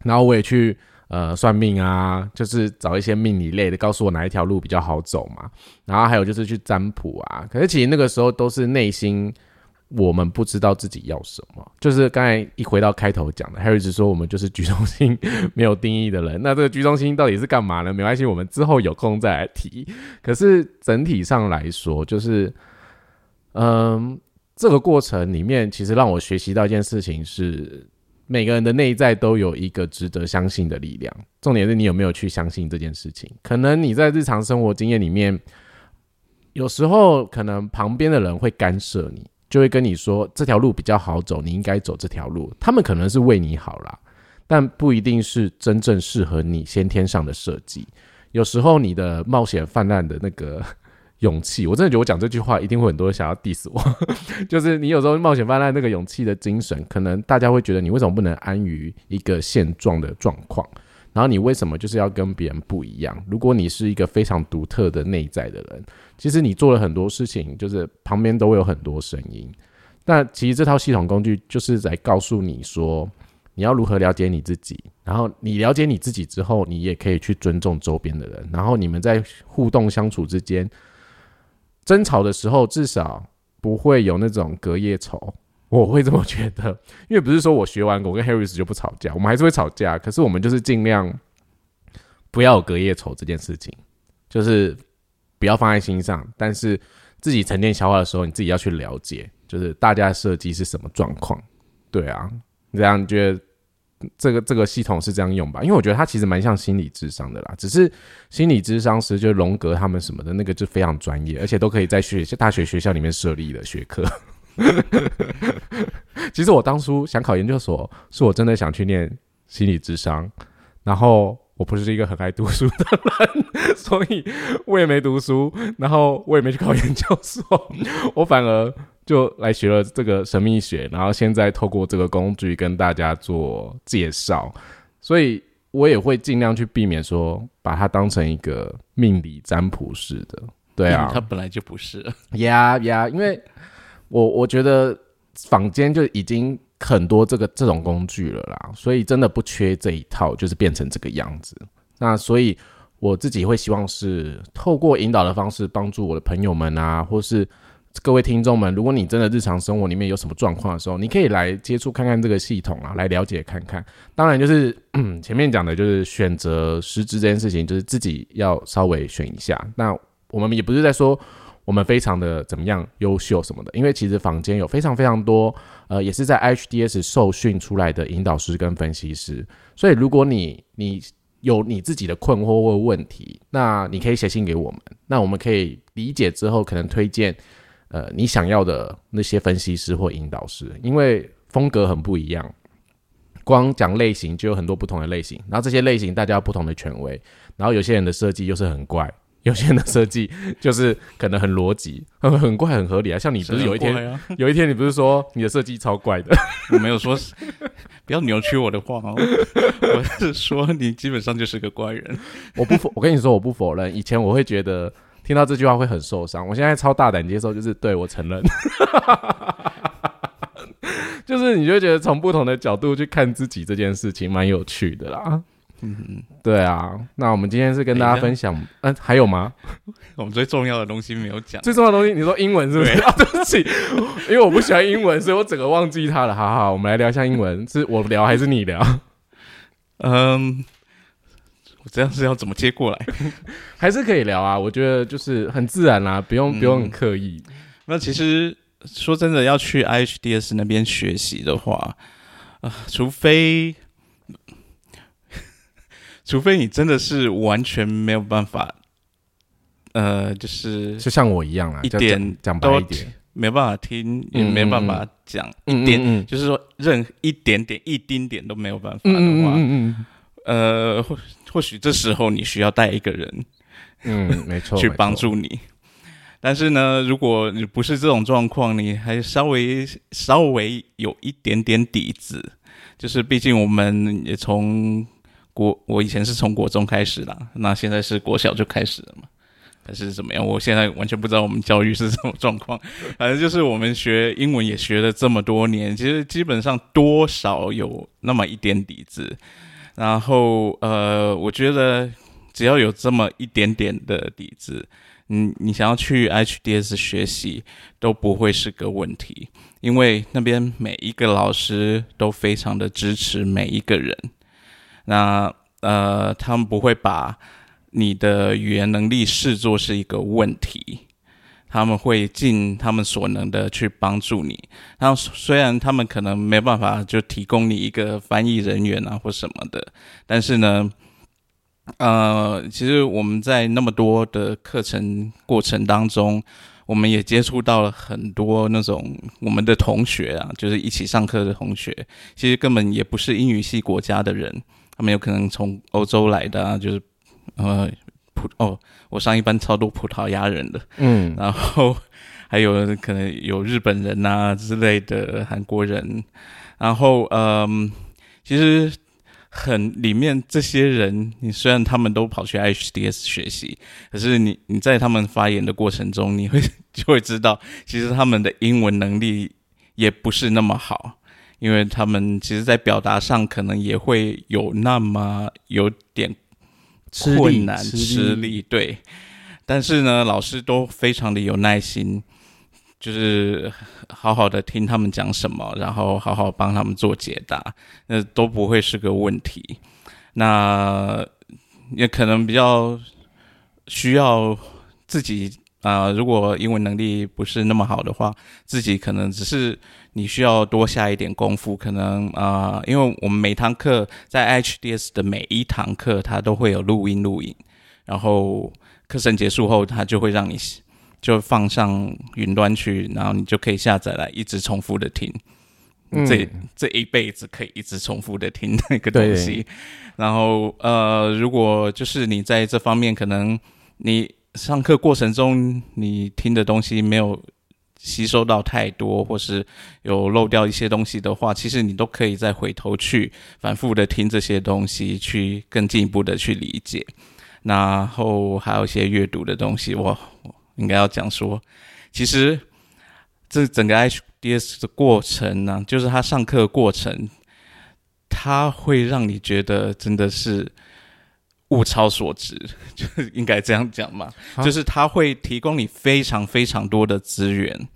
然后我也去呃算命啊，就是找一些命理类的，告诉我哪一条路比较好走嘛。然后还有就是去占卜啊，可是其实那个时候都是内心。我们不知道自己要什么，就是刚才一回到开头讲的，Harry 只说我们就是居中心没有定义的人。那这个居中心到底是干嘛呢？没关系，我们之后有空再来提。可是整体上来说，就是，嗯，这个过程里面其实让我学习到一件事情是，每个人的内在都有一个值得相信的力量。重点是你有没有去相信这件事情。可能你在日常生活经验里面，有时候可能旁边的人会干涉你。就会跟你说这条路比较好走，你应该走这条路。他们可能是为你好啦，但不一定是真正适合你先天上的设计。有时候你的冒险泛滥的那个勇气，我真的觉得我讲这句话一定会很多人想要 diss 我。<laughs> 就是你有时候冒险泛滥 <laughs> 那个勇气的精神，可能大家会觉得你为什么不能安于一个现状的状况？然后你为什么就是要跟别人不一样？如果你是一个非常独特的内在的人，其实你做了很多事情，就是旁边都会有很多声音。那其实这套系统工具就是在告诉你说，你要如何了解你自己。然后你了解你自己之后，你也可以去尊重周边的人。然后你们在互动相处之间，争吵的时候至少不会有那种隔夜仇。我会这么觉得，因为不是说我学完我跟 Harris 就不吵架，我们还是会吵架。可是我们就是尽量不要有隔夜仇这件事情，就是不要放在心上。但是自己沉淀消化的时候，你自己要去了解，就是大家设计是什么状况。对啊，这样觉得这个这个系统是这样用吧？因为我觉得它其实蛮像心理智商的啦，只是心理智商师就荣格他们什么的那个就非常专业，而且都可以在学大学学校里面设立的学科。<laughs> 其实我当初想考研究所，是我真的想去念心理智商，然后我不是一个很爱读书的人，<laughs> 所以我也没读书，然后我也没去考研究所，<laughs> 我反而就来学了这个神秘学，然后现在透过这个工具跟大家做介绍，所以我也会尽量去避免说把它当成一个命理占卜式的。对啊，它本来就不是。呀呀，因为我我觉得坊间就已经。很多这个这种工具了啦，所以真的不缺这一套，就是变成这个样子。那所以我自己会希望是透过引导的方式，帮助我的朋友们啊，或是各位听众们，如果你真的日常生活里面有什么状况的时候，你可以来接触看看这个系统啊，来了解看看。当然，就是 <clears throat> 前面讲的，就是选择师资这件事情，就是自己要稍微选一下。那我们也不是在说。我们非常的怎么样优秀什么的，因为其实坊间有非常非常多，呃，也是在 HDS 受训出来的引导师跟分析师，所以如果你你有你自己的困惑或问题，那你可以写信给我们，那我们可以理解之后，可能推荐呃你想要的那些分析师或引导师，因为风格很不一样，光讲类型就有很多不同的类型，然后这些类型大家不同的权威，然后有些人的设计又是很怪。有些人的设计就是可能很逻辑，很很怪，很合理啊。像你不是有一天，有一天你不是说你的设计超怪的？<laughs> 我没有说，不要扭曲我的话哦。<laughs> 我是说你基本上就是个怪人。我不否，我跟你说我不否认。以前我会觉得听到这句话会很受伤，我现在超大胆接受，就是对我承认。<laughs> 就是你就觉得从不同的角度去看自己这件事情，蛮有趣的啦。嗯，对啊，那我们今天是跟大家分享，嗯，还有吗？<laughs> 我们最重要的东西没有讲，最重要的东西，你说英文是不是？<laughs> 对不起，因为我不喜欢英文，所以我整个忘记它了。好好，我们来聊一下英文，<laughs> 是我聊还是你聊？嗯，我这样是要怎么接过来？还是可以聊啊？我觉得就是很自然啦，不用不用很刻意。那其实说真的，要去 IHDS 那边学习的话，啊，除非。除非你真的是完全没有办法，呃，就是就像我一样啊，一点讲白一点，没办法听，也没办法讲一点，就是说任一点点、一丁点都没有办法的话，呃，或或许这时候你需要带一个人，嗯，没错，<laughs> 去帮助你。但是呢，如果你不是这种状况，你还稍微稍微有一点点底子，就是毕竟我们也从。国我以前是从国中开始的，那现在是国小就开始了嘛？还是怎么样？我现在完全不知道我们教育是什么状况。<laughs> 反正就是我们学英文也学了这么多年，其实基本上多少有那么一点底子。然后呃，我觉得只要有这么一点点的底子，嗯，你想要去 HDS 学习都不会是个问题，因为那边每一个老师都非常的支持每一个人。那呃，他们不会把你的语言能力视作是一个问题，他们会尽他们所能的去帮助你。然后虽然他们可能没办法就提供你一个翻译人员啊或什么的，但是呢，呃，其实我们在那么多的课程过程当中，我们也接触到了很多那种我们的同学啊，就是一起上课的同学，其实根本也不是英语系国家的人。他们有可能从欧洲来的，啊，就是呃葡哦，我上一班超多葡萄牙人的，嗯，然后还有可能有日本人呐之类的韩国人，然后嗯，其实很里面这些人，你虽然他们都跑去 HDS 学习，可是你你在他们发言的过程中，你会就会知道，其实他们的英文能力也不是那么好。因为他们其实，在表达上可能也会有那么有点困难、吃力，对。但是呢，老师都非常的有耐心，就是好好的听他们讲什么，然后好好帮他们做解答，那都不会是个问题。那也可能比较需要自己啊，如果英文能力不是那么好的话，自己可能只是。你需要多下一点功夫，可能啊，因为我们每堂课在 HDS 的每一堂课，它都会有录音录影，然后课程结束后，它就会让你就放上云端去，然后你就可以下载来一直重复的听。这这一辈子可以一直重复的听那个东西。然后呃，如果就是你在这方面可能你上课过程中你听的东西没有吸收到太多，或是有漏掉一些东西的话，其实你都可以再回头去反复的听这些东西，去更进一步的去理解。然后还有一些阅读的东西，我应该要讲说，其实这整个 HDS 的过程呢，就是他上课过程，他会让你觉得真的是物超所值，<laughs> 就应该这样讲嘛，就是他会提供你非常非常多的资源。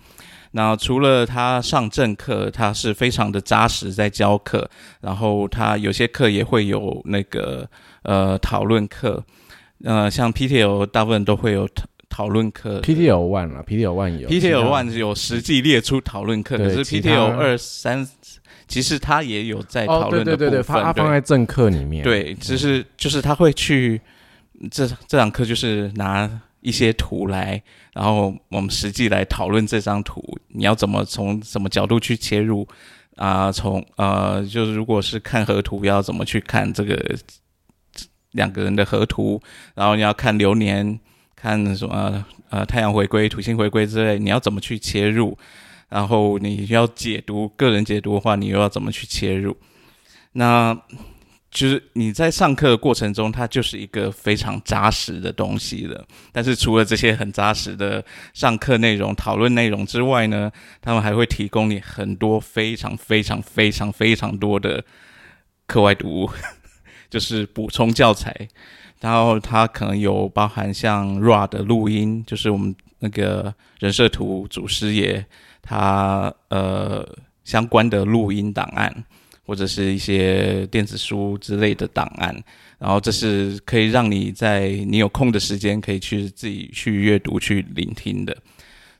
那除了他上正课，他是非常的扎实在教课，然后他有些课也会有那个呃讨论课。呃，像 PTL 大部分都会有讨讨论课，PTL One 啊，PTL One 有，PTL One 有实际列出讨论课，可是 PTL 二三其实他也有在讨论的部分，他放在政课里面，对，只是就是他会去这这堂课就是拿一些图来，然后我们实际来讨论这张图，你要怎么从什么角度去切入啊？从呃，就是如果是看河图，要怎么去看这个？两个人的河图，然后你要看流年，看什么呃太阳回归、土星回归之类，你要怎么去切入？然后你要解读个人解读的话，你又要怎么去切入？那就是你在上课的过程中，它就是一个非常扎实的东西了。但是除了这些很扎实的上课内容、讨论内容之外呢，他们还会提供你很多非常非常非常非常多的课外读物。<laughs> 就是补充教材，然后它可能有包含像 RAW 的录音，就是我们那个人设图祖师爷他呃相关的录音档案，或者是一些电子书之类的档案，然后这是可以让你在你有空的时间可以去自己去阅读、去聆听的。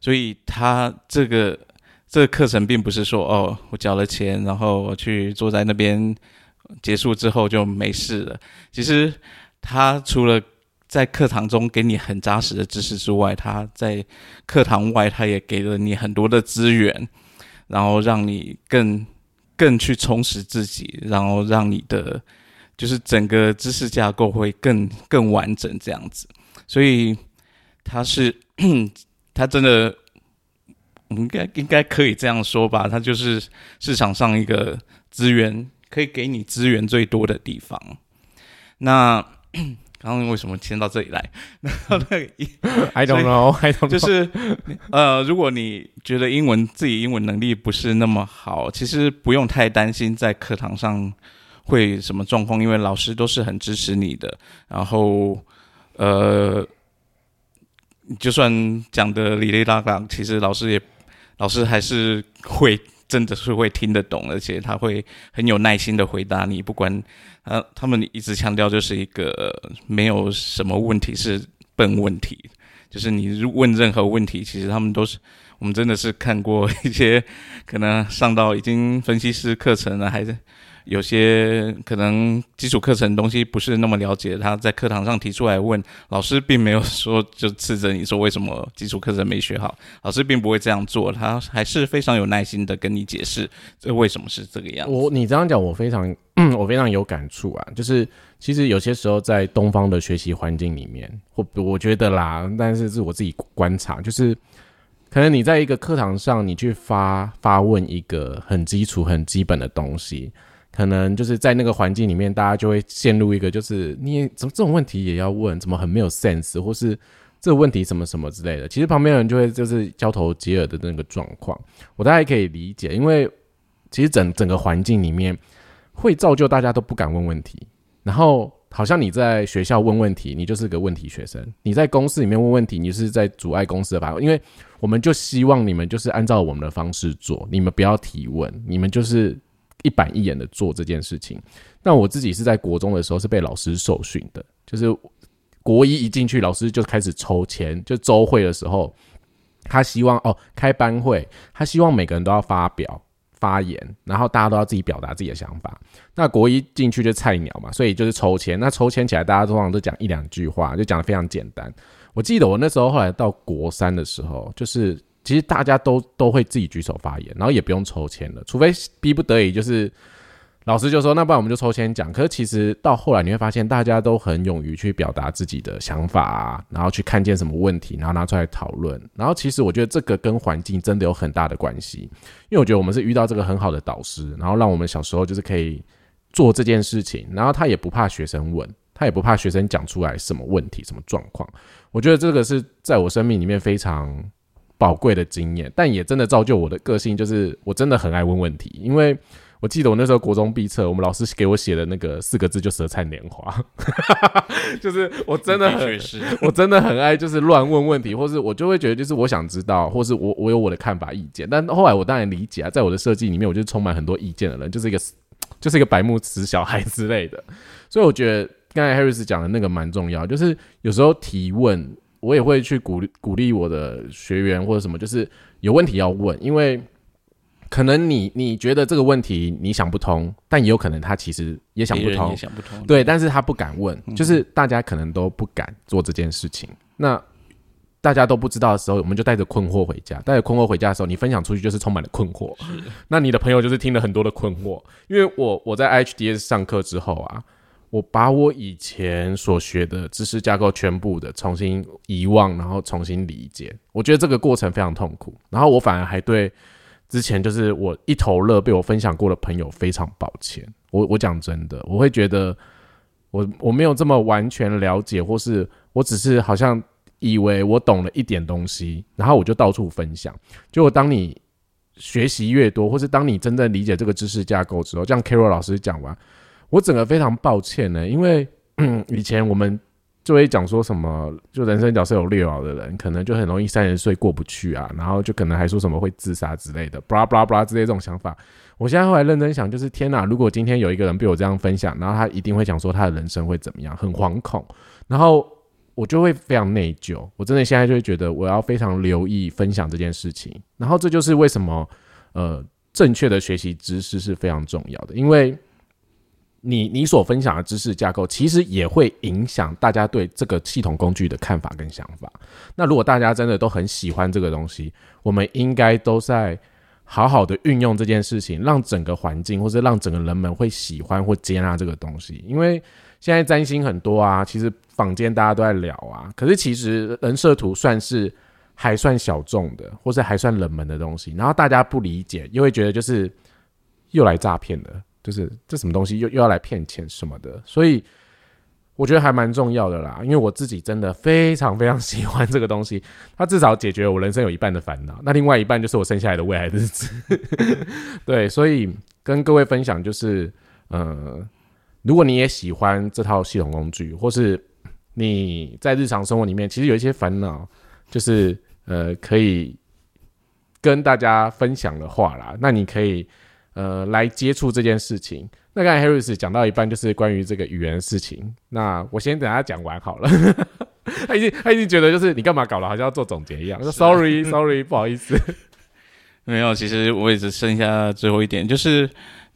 所以它这个这个课程并不是说哦，我交了钱，然后我去坐在那边。结束之后就没事了。其实他除了在课堂中给你很扎实的知识之外，他在课堂外他也给了你很多的资源，然后让你更更去充实自己，然后让你的就是整个知识架构会更更完整这样子。所以他是 <clears throat> 他真的，我们应该应该可以这样说吧？他就是市场上一个资源。可以给你资源最多的地方。那刚刚为什么先到这里来？然 <laughs> 后那个，<laughs> I don't know，I don't know，就是呃，如果你觉得英文自己英文能力不是那么好，其实不用太担心在课堂上会什么状况，因为老师都是很支持你的。然后呃，就算讲的哩哩啦啦，其实老师也老师还是会。真的是会听得懂，而且他会很有耐心的回答你。不管呃，他们一直强调就是一个没有什么问题是笨问题，就是你问任何问题，其实他们都是我们真的是看过一些可能上到已经分析师课程了，还是。有些可能基础课程东西不是那么了解，他在课堂上提出来问老师，并没有说就斥责你说为什么基础课程没学好，老师并不会这样做，他还是非常有耐心的跟你解释这为什么是这个样。我你这样讲，我非常我非常有感触啊，就是其实有些时候在东方的学习环境里面，或我觉得啦，但是是我自己观察，就是可能你在一个课堂上，你去发发问一个很基础、很基本的东西。可能就是在那个环境里面，大家就会陷入一个，就是你怎么这种问题也要问，怎么很没有 sense，或是这个问题什么什么之类的。其实旁边人就会就是交头接耳的那个状况，我大概可以理解，因为其实整整个环境里面会造就大家都不敢问问题。然后好像你在学校问问题，你就是个问题学生；你在公司里面问问题，你是在阻碍公司的发展。因为我们就希望你们就是按照我们的方式做，你们不要提问，你们就是。一板一眼的做这件事情，那我自己是在国中的时候是被老师受训的，就是国一一进去，老师就开始抽签，就周会的时候，他希望哦开班会，他希望每个人都要发表发言，然后大家都要自己表达自己的想法。那国一进去就菜鸟嘛，所以就是抽签，那抽签起来大家通常都讲一两句话，就讲的非常简单。我记得我那时候后来到国三的时候，就是其实大家都都会自己举手发言，然后也不用抽签了，除非逼不得已，就是老师就说，那不然我们就抽签讲。可是其实到后来你会发现，大家都很勇于去表达自己的想法啊，然后去看见什么问题，然后拿出来讨论。然后其实我觉得这个跟环境真的有很大的关系，因为我觉得我们是遇到这个很好的导师，然后让我们小时候就是可以做这件事情，然后他也不怕学生问，他也不怕学生讲出来什么问题、什么状况。我觉得这个是在我生命里面非常。宝贵的经验，但也真的造就我的个性，就是我真的很爱问问题。因为我记得我那时候国中毕测，我们老师给我写的那个四个字就“舌灿莲花”，<laughs> 就是我真的很，我真的很爱，就是乱问问题，或是我就会觉得，就是我想知道，或是我我有我的看法意见。但后来我当然理解啊，在我的设计里面，我就充满很多意见的人，就是一个 <laughs> 就是一个白目死小孩之类的。所以我觉得刚才 Harris 讲的那个蛮重要，就是有时候提问。我也会去鼓励鼓励我的学员或者什么，就是有问题要问，因为可能你你觉得这个问题你想不通，但也有可能他其实也想不通，想不通，对，但是他不敢问，就是大家可能都不敢做这件事情。那大家都不知道的时候，我们就带着困惑回家，带着困惑回家的时候，你分享出去就是充满了困惑，那你的朋友就是听了很多的困惑，因为我我在 HDS 上课之后啊。我把我以前所学的知识架构全部的重新遗忘，然后重新理解。我觉得这个过程非常痛苦。然后我反而还对之前就是我一头热被我分享过的朋友非常抱歉。我我讲真的，我会觉得我我没有这么完全了解，或是我只是好像以为我懂了一点东西，然后我就到处分享。结果当你学习越多，或是当你真正理解这个知识架构之后，像 Carol 老师讲完。我整个非常抱歉呢，因为 <clears throat> 以前我们就会讲说什么，就人生角色有略老的人，可能就很容易三十岁过不去啊，然后就可能还说什么会自杀之类的，布拉布拉布拉之类这种想法。我现在后来认真想，就是天哪，如果今天有一个人被我这样分享，然后他一定会讲说他的人生会怎么样，很惶恐，然后我就会非常内疚。我真的现在就会觉得我要非常留意分享这件事情，然后这就是为什么呃正确的学习知识是非常重要的，因为。你你所分享的知识架构，其实也会影响大家对这个系统工具的看法跟想法。那如果大家真的都很喜欢这个东西，我们应该都在好好的运用这件事情，让整个环境或者让整个人们会喜欢或接纳这个东西。因为现在占星很多啊，其实坊间大家都在聊啊，可是其实人设图算是还算小众的，或是还算冷门的东西，然后大家不理解，又会觉得就是又来诈骗的。就是这什么东西又又要来骗钱什么的，所以我觉得还蛮重要的啦。因为我自己真的非常非常 <laughs> 喜欢这个东西，它至少解决我人生有一半的烦恼，那另外一半就是我剩下来的未来日子。<laughs> 对，所以跟各位分享就是，呃，如果你也喜欢这套系统工具，或是你在日常生活里面其实有一些烦恼，就是呃可以跟大家分享的话啦，那你可以。呃，来接触这件事情。那刚才 Harris 讲到一半，就是关于这个语言的事情。那我先等他讲完好了。<laughs> 他已经他已经觉得，就是你干嘛搞了，好像要做总结一样。说 Sorry，Sorry，不好意思。<laughs> 没有，其实我也只剩下最后一点，就是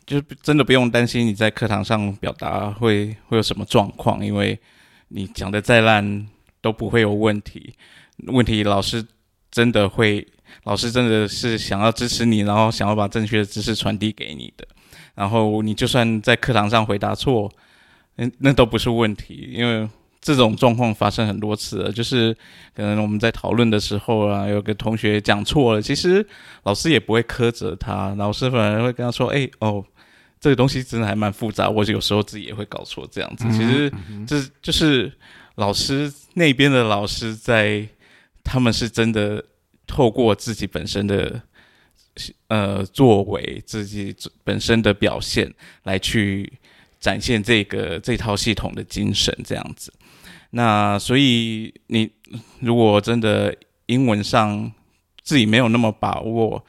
就真的不用担心你在课堂上表达会会有什么状况，因为你讲的再烂都不会有问题。问题老师真的会。老师真的是想要支持你，然后想要把正确的知识传递给你的。然后你就算在课堂上回答错，嗯，那都不是问题，因为这种状况发生很多次了。就是可能我们在讨论的时候啊，有个同学讲错了，其实老师也不会苛责他，老师反而会跟他说：“哎，哦，这个东西真的还蛮复杂，我有时候自己也会搞错这样子。”其实这就是老师那边的老师在，他们是真的。透过自己本身的呃作为，自己本身的表现来去展现这个这套系统的精神，这样子。那所以你如果真的英文上自己没有那么把握，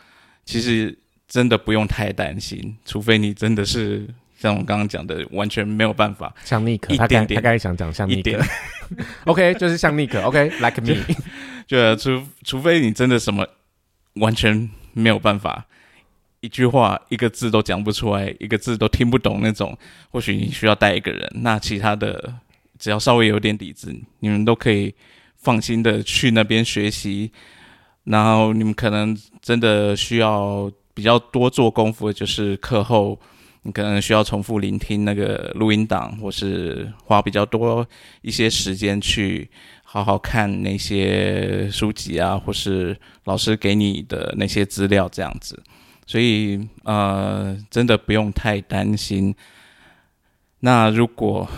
其实真的不用太担心，除非你真的是像我刚刚讲的，完全没有办法。像尼克，他刚他刚才想讲像尼克，<laughs> OK，就是像尼克，OK，like me。就除除非你真的什么完全没有办法，一句话一个字都讲不出来，一个字都听不懂那种，或许你需要带一个人。那其他的只要稍微有点底子，你们都可以放心的去那边学习。然后你们可能真的需要比较多做功夫的，就是课后你可能需要重复聆听那个录音档，或是花比较多一些时间去好好看那些书籍啊，或是老师给你的那些资料这样子。所以呃，真的不用太担心。那如果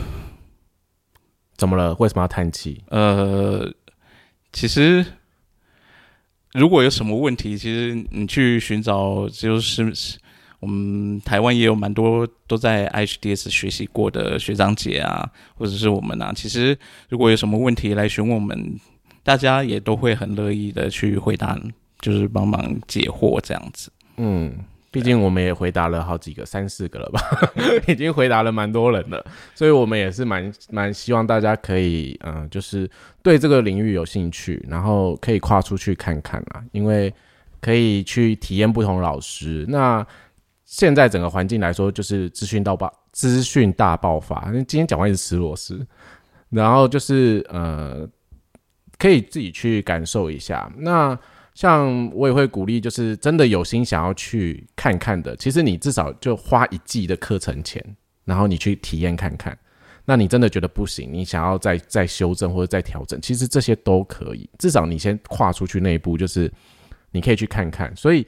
怎么了？为什么要叹气？呃，其实如果有什么问题，其实你去寻找，就是我们台湾也有蛮多都在 HDS 学习过的学长姐啊，或者是我们啊。其实如果有什么问题来询问我们，大家也都会很乐意的去回答，就是帮忙解惑这样子。嗯。毕竟我们也回答了好几个，三四个了吧，<laughs> 已经回答了蛮多人了，所以我们也是蛮蛮希望大家可以，嗯，就是对这个领域有兴趣，然后可以跨出去看看啊，因为可以去体验不同老师。那现在整个环境来说，就是资讯到爆，资讯大爆发。那今天讲话是吃螺丝，然后就是呃，可以自己去感受一下。那像我也会鼓励，就是真的有心想要去看看的，其实你至少就花一季的课程钱，然后你去体验看看。那你真的觉得不行，你想要再再修正或者再调整，其实这些都可以。至少你先跨出去那一步，就是你可以去看看。所以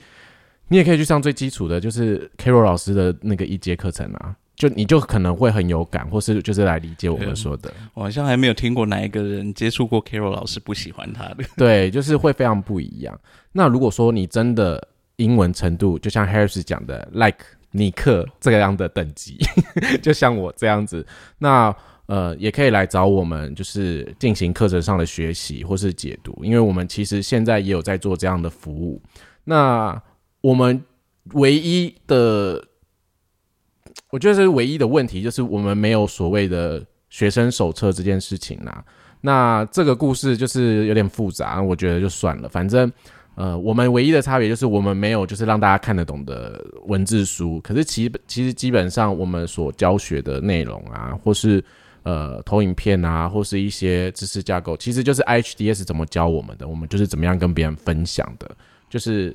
你也可以去上最基础的，就是 Carol 老师的那个一节课程啊。就你就可能会很有感，或是就是来理解我们说的。我好像还没有听过哪一个人接触过 Carol 老师不喜欢他的。<laughs> 对，就是会非常不一样。那如果说你真的英文程度，就像 Harris 讲的，like 尼克这样的等级，<laughs> 就像我这样子，那呃也可以来找我们，就是进行课程上的学习或是解读，因为我们其实现在也有在做这样的服务。那我们唯一的。我觉得是唯一的问题，就是我们没有所谓的学生手册这件事情啦。那这个故事就是有点复杂，我觉得就算了。反正，呃，我们唯一的差别就是我们没有就是让大家看得懂的文字书。可是其其实基本上我们所教学的内容啊，或是呃投影片啊，或是一些知识架构，其实就是 HDS 怎么教我们的，我们就是怎么样跟别人分享的，就是。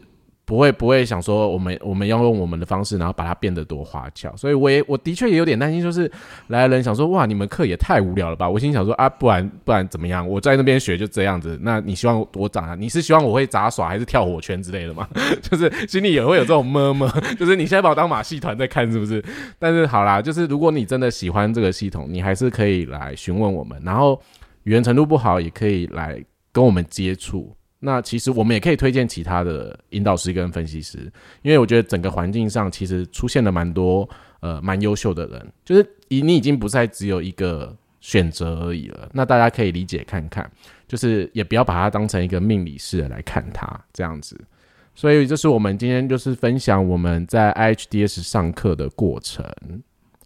不会不会想说我们我们要用我们的方式，然后把它变得多花俏，所以我也我的确也有点担心，就是来人想说哇，你们课也太无聊了吧？我心想说啊，不然不然怎么样？我在那边学就这样子，那你希望我咋？你是希望我会杂耍还是跳火圈之类的吗？<laughs> 就是心里也会有这种么么，<laughs> 就是你现在把我当马戏团在看是不是？但是好啦，就是如果你真的喜欢这个系统，你还是可以来询问我们，然后语言程度不好也可以来跟我们接触。那其实我们也可以推荐其他的引导师跟分析师，因为我觉得整个环境上其实出现了蛮多呃蛮优秀的人，就是你你已经不再只有一个选择而已了。那大家可以理解看看，就是也不要把它当成一个命理师来看它这样子。所以这是我们今天就是分享我们在 IHDS 上课的过程。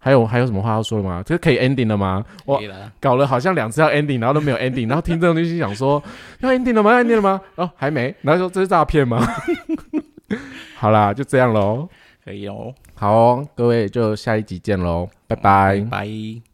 还有还有什么话要说的吗？这可以 ending 了吗？我搞了好像两次要 ending，然后都没有 <laughs> ending，然后听众就心想说要 ending 了吗？ending 了吗？哦，还没，然后说这是诈骗吗？<laughs> 好啦，就这样喽，可以哦，好哦，各位就下一集见喽，拜拜，拜。